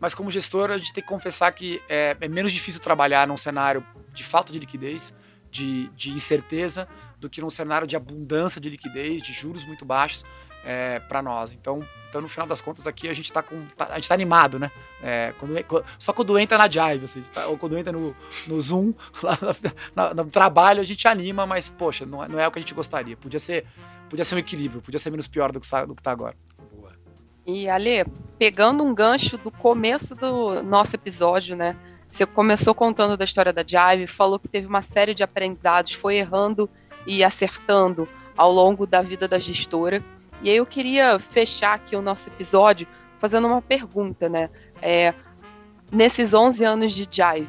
mas como gestor, a gente tem que confessar que é, é menos difícil trabalhar num cenário de falta de liquidez, de, de incerteza, do que num cenário de abundância de liquidez, de juros muito baixos é, para nós. Então, então, no final das contas, aqui a gente está com. Tá, a gente tá animado, né? É, quando, só quando entra na Jive, assim, tá, ou quando entra no, no Zoom, lá no, no, trabalho, a gente anima, mas, poxa, não é, não é o que a gente gostaria. Podia ser, podia ser um equilíbrio, podia ser menos pior do que, do que tá agora. Boa. E, Ale, pegando um gancho do começo do nosso episódio, né? Você começou contando da história da Jive, falou que teve uma série de aprendizados, foi errando e acertando ao longo da vida da gestora. E aí eu queria fechar aqui o nosso episódio fazendo uma pergunta, né? É, nesses 11 anos de Jive,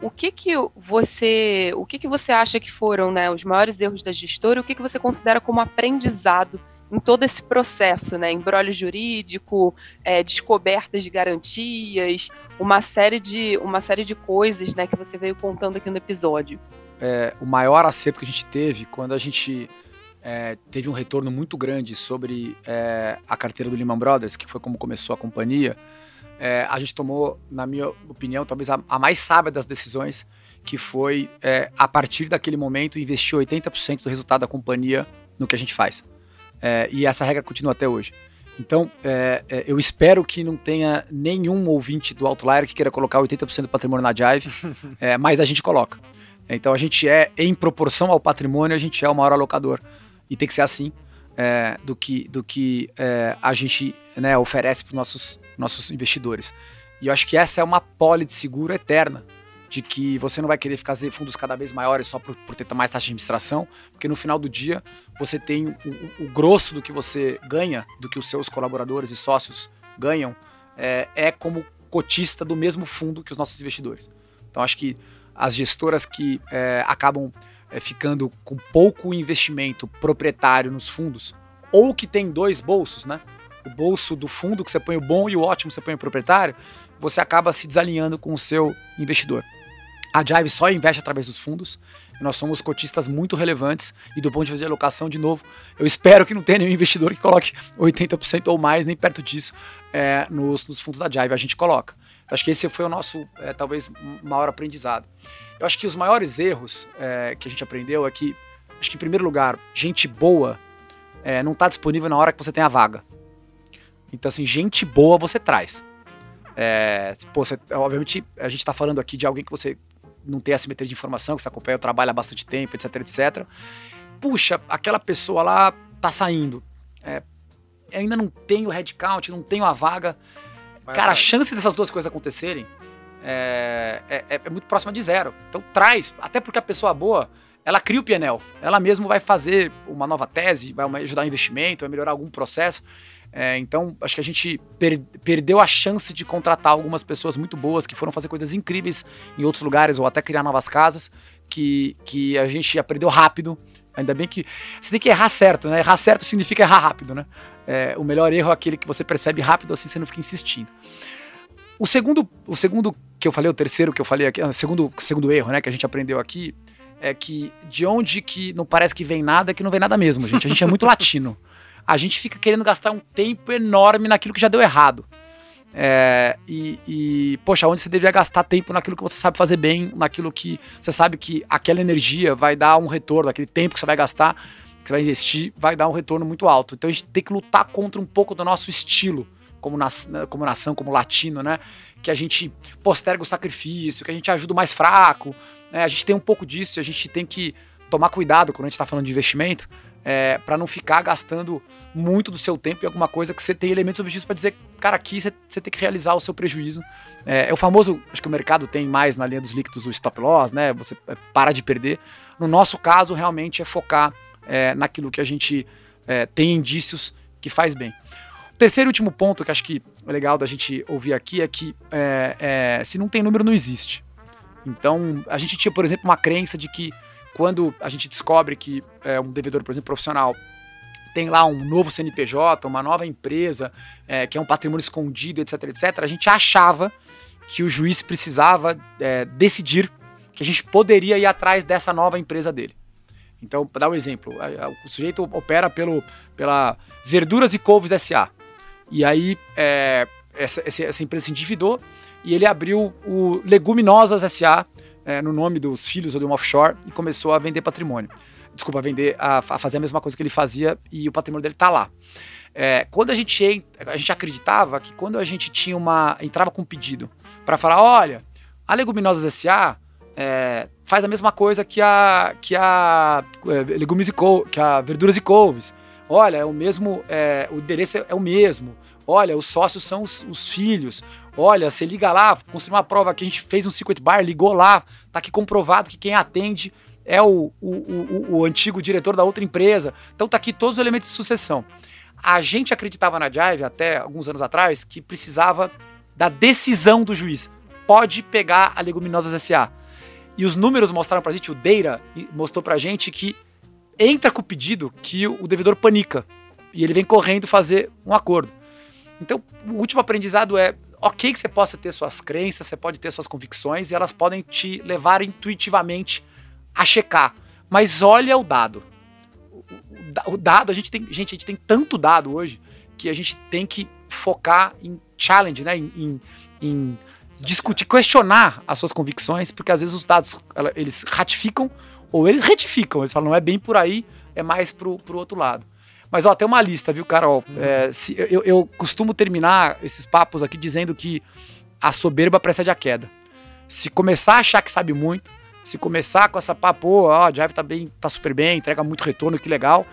o que que você, o que que você acha que foram, né, os maiores erros da gestora? O que que você considera como aprendizado em todo esse processo, né? Embrólio jurídico, é, descobertas de garantias, uma série de, uma série de coisas, né, que você veio contando aqui no episódio. É, o maior acerto que a gente teve quando a gente é, teve um retorno muito grande sobre é, a carteira do Lehman Brothers, que foi como começou a companhia, é, a gente tomou, na minha opinião, talvez a, a mais sábia das decisões, que foi, é, a partir daquele momento, investir 80% do resultado da companhia no que a gente faz. É, e essa regra continua até hoje. Então, é, eu espero que não tenha nenhum ouvinte do Outlier que queira colocar 80% do patrimônio na Jive, mas a gente coloca. Então, a gente é, em proporção ao patrimônio, a gente é o maior alocador e tem que ser assim, é, do que, do que é, a gente né, oferece para os nossos, nossos investidores. E eu acho que essa é uma pole de seguro eterna, de que você não vai querer fazer fundos cada vez maiores só por, por ter mais taxa de administração, porque no final do dia você tem o, o, o grosso do que você ganha, do que os seus colaboradores e sócios ganham, é, é como cotista do mesmo fundo que os nossos investidores. Então acho que as gestoras que é, acabam é, ficando com pouco investimento proprietário nos fundos, ou que tem dois bolsos, né? O bolso do fundo que você põe o bom e o ótimo você põe o proprietário, você acaba se desalinhando com o seu investidor. A Jive só investe através dos fundos. Nós somos cotistas muito relevantes. E do ponto de vista de alocação, de novo, eu espero que não tenha nenhum investidor que coloque 80% ou mais, nem perto disso, é, nos, nos, fundos da Jive. A gente coloca. Então, acho que esse foi o nosso, é, talvez, maior aprendizado. Eu acho que os maiores erros é, que a gente aprendeu é que, acho que em primeiro lugar, gente boa é, não está disponível na hora que você tem a vaga. Então, assim, gente boa você traz. É, pô, você, obviamente, a gente está falando aqui de alguém que você não tem assimetria de informação, que você acompanha o trabalho há bastante tempo, etc, etc. Puxa, aquela pessoa lá tá saindo. É, ainda não tenho headcount, não tenho a vaga. Vai Cara, a chance dessas duas coisas acontecerem é, é, é, muito próxima de zero. Então traz, até porque a pessoa boa, ela cria o PNL, ela mesmo vai fazer uma nova tese, vai ajudar o investimento, vai melhorar algum processo. É, então, acho que a gente per perdeu a chance de contratar algumas pessoas muito boas que foram fazer coisas incríveis em outros lugares ou até criar novas casas, que, que a gente aprendeu rápido. Ainda bem que você tem que errar certo, né? Errar certo significa errar rápido, né? É, o melhor erro é aquele que você percebe rápido, assim você não fica insistindo. O segundo, o segundo que eu falei, o terceiro que eu falei aqui, o segundo, segundo erro, né, que a gente aprendeu aqui, é que de onde que não parece que vem nada, é que não vem nada mesmo, gente. A gente é muito latino. A gente fica querendo gastar um tempo enorme naquilo que já deu errado. É, e, e, poxa, onde você deveria gastar tempo naquilo que você sabe fazer bem, naquilo que você sabe que aquela energia vai dar um retorno, aquele tempo que você vai gastar, que você vai investir, vai dar um retorno muito alto. Então a gente tem que lutar contra um pouco do nosso estilo como, na, como nação, como latino, né? Que a gente posterga o sacrifício, que a gente ajuda o mais fraco. Né? A gente tem um pouco disso, a gente tem que tomar cuidado quando a gente está falando de investimento, é, para não ficar gastando muito do seu tempo em alguma coisa que você tem elementos objetivos para dizer, cara, aqui você, você, tem que realizar o seu prejuízo. É, é, o famoso, acho que o mercado tem mais na linha dos líquidos o stop loss, né? Você é, para de perder. No nosso caso, realmente é focar é, naquilo que a gente é, tem indícios que faz bem terceiro e último ponto que acho que é legal da gente ouvir aqui é que é, é, se não tem número, não existe. Então, a gente tinha, por exemplo, uma crença de que quando a gente descobre que é, um devedor, por exemplo, profissional, tem lá um novo CNPJ, uma nova empresa, é, que é um patrimônio escondido, etc, etc, a gente achava que o juiz precisava é, decidir que a gente poderia ir atrás dessa nova empresa dele. Então, para dar um exemplo, o sujeito opera pelo, pela Verduras e Couves SA. E aí, é, essa, essa, empresa se endividou e ele abriu o Leguminosas SA é, no nome dos filhos ou de um offshore e começou a vender patrimônio. Desculpa, a vender, a, a fazer a mesma coisa que ele fazia e o patrimônio dele está lá. É, quando a gente, a gente acreditava que quando a gente tinha uma. entrava com um pedido para falar: olha, a Leguminosas SA é, faz a mesma coisa que a, que a é, legumes e que a verduras e couves. Olha, é o mesmo, é, o endereço é, o mesmo. Olha, os sócios são os, os, filhos. Olha, você liga lá, construiu uma prova que a gente fez um circuit bar, ligou lá, tá aqui comprovado que quem atende é o, o, o, o antigo diretor da outra empresa. Então tá aqui todos os elementos de sucessão. A gente acreditava na Jive até alguns anos atrás que precisava da decisão do juiz. Pode pegar a Leguminosas SA e os números mostraram pra gente, o Deira mostrou pra gente que entra com o pedido que o devedor panica. E ele vem correndo fazer um acordo. Então, o último aprendizado é: ok, que você possa ter suas crenças, você pode ter suas convicções e elas podem te levar intuitivamente a checar. Mas olha o dado. O, dado, a gente tem. Gente, a gente tem tanto dado hoje que a gente tem que focar em challenge, né? em, em, em discutir, questionar as suas convicções, porque às vezes os dados eles ratificam ou eles retificam. Eles falam, não é bem por aí, é mais pro, pro outro lado. Mas ó, tem uma lista, viu, Carol? Uhum. É, se, eu, eu costumo terminar esses papos aqui dizendo que a soberba precede a queda. Se começar a achar que sabe muito, se começar com essa papo, ó, a Jive tá bem, tá super bem, entrega muito retorno, que legal,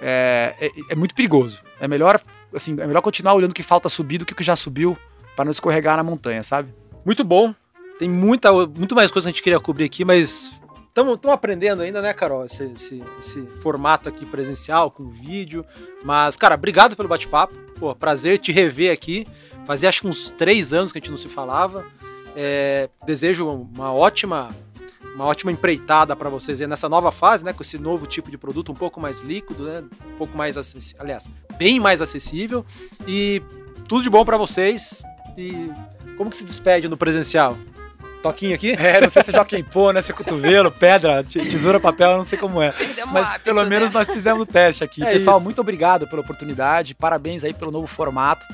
é, é, é, muito perigoso. É melhor, assim, é melhor continuar olhando o que falta subir do que o que já subiu para não escorregar na montanha, sabe? Muito bom. Tem muita, muito mais coisa que a gente queria cobrir aqui, mas estamos aprendendo ainda, né, Carol? Esse, esse, esse, formato aqui presencial, com vídeo. Mas, cara, obrigado pelo bate-papo. Pô, prazer te rever aqui. Fazia acho que uns três anos que a gente não se falava. É, desejo uma ótima uma ótima empreitada para vocês nessa nova fase, né, com esse novo tipo de produto um pouco mais líquido, né, um pouco mais acessível, aliás, bem mais acessível e tudo de bom para vocês e como que se despede no presencial? Toquinho aqui? É, não sei se é Joaquim Pô, né? Se é cotovelo, pedra, tesoura, papel, não sei como é. Mas hábito, pelo né? menos nós fizemos o teste aqui. É Pessoal, isso. muito obrigado pela oportunidade. Parabéns aí pelo novo formato.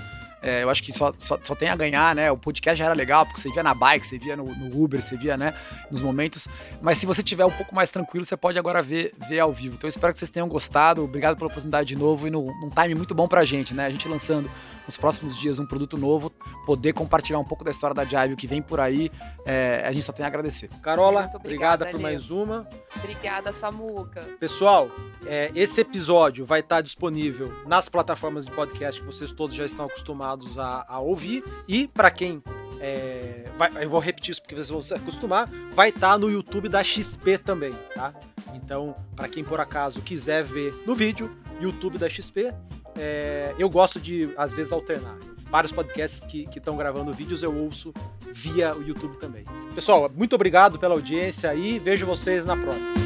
É, eu acho que só, só, só, tem a ganhar, né? O podcast já era legal, porque você via na bike, você via no, no, Uber, você via, né, nos momentos. Mas se você tiver um pouco mais tranquilo, você pode agora ver, ver ao vivo. Então eu espero que vocês tenham gostado. Obrigado pela oportunidade de novo e no, num time muito bom pra gente, né? A gente lançando nos próximos dias um produto novo, poder compartilhar um pouco da história da Jive, o que vem por aí, é, a gente só tem a agradecer. Carola, obrigada, obrigada por mais uma. Obrigada, Samuca. Pessoal, é, esse episódio vai estar disponível nas plataformas de podcast que vocês todos já estão acostumados a, a ouvir. E para quem é, vai, eu vou repetir isso porque vocês vão se acostumar, vai estar no YouTube da XP também, tá? Então, para quem por acaso quiser ver no vídeo, YouTube da XP, é, eu gosto de, às vezes, alternar. Vários podcasts que estão gravando vídeos eu ouço via o YouTube também. Pessoal, muito obrigado pela audiência e vejo vocês na próxima.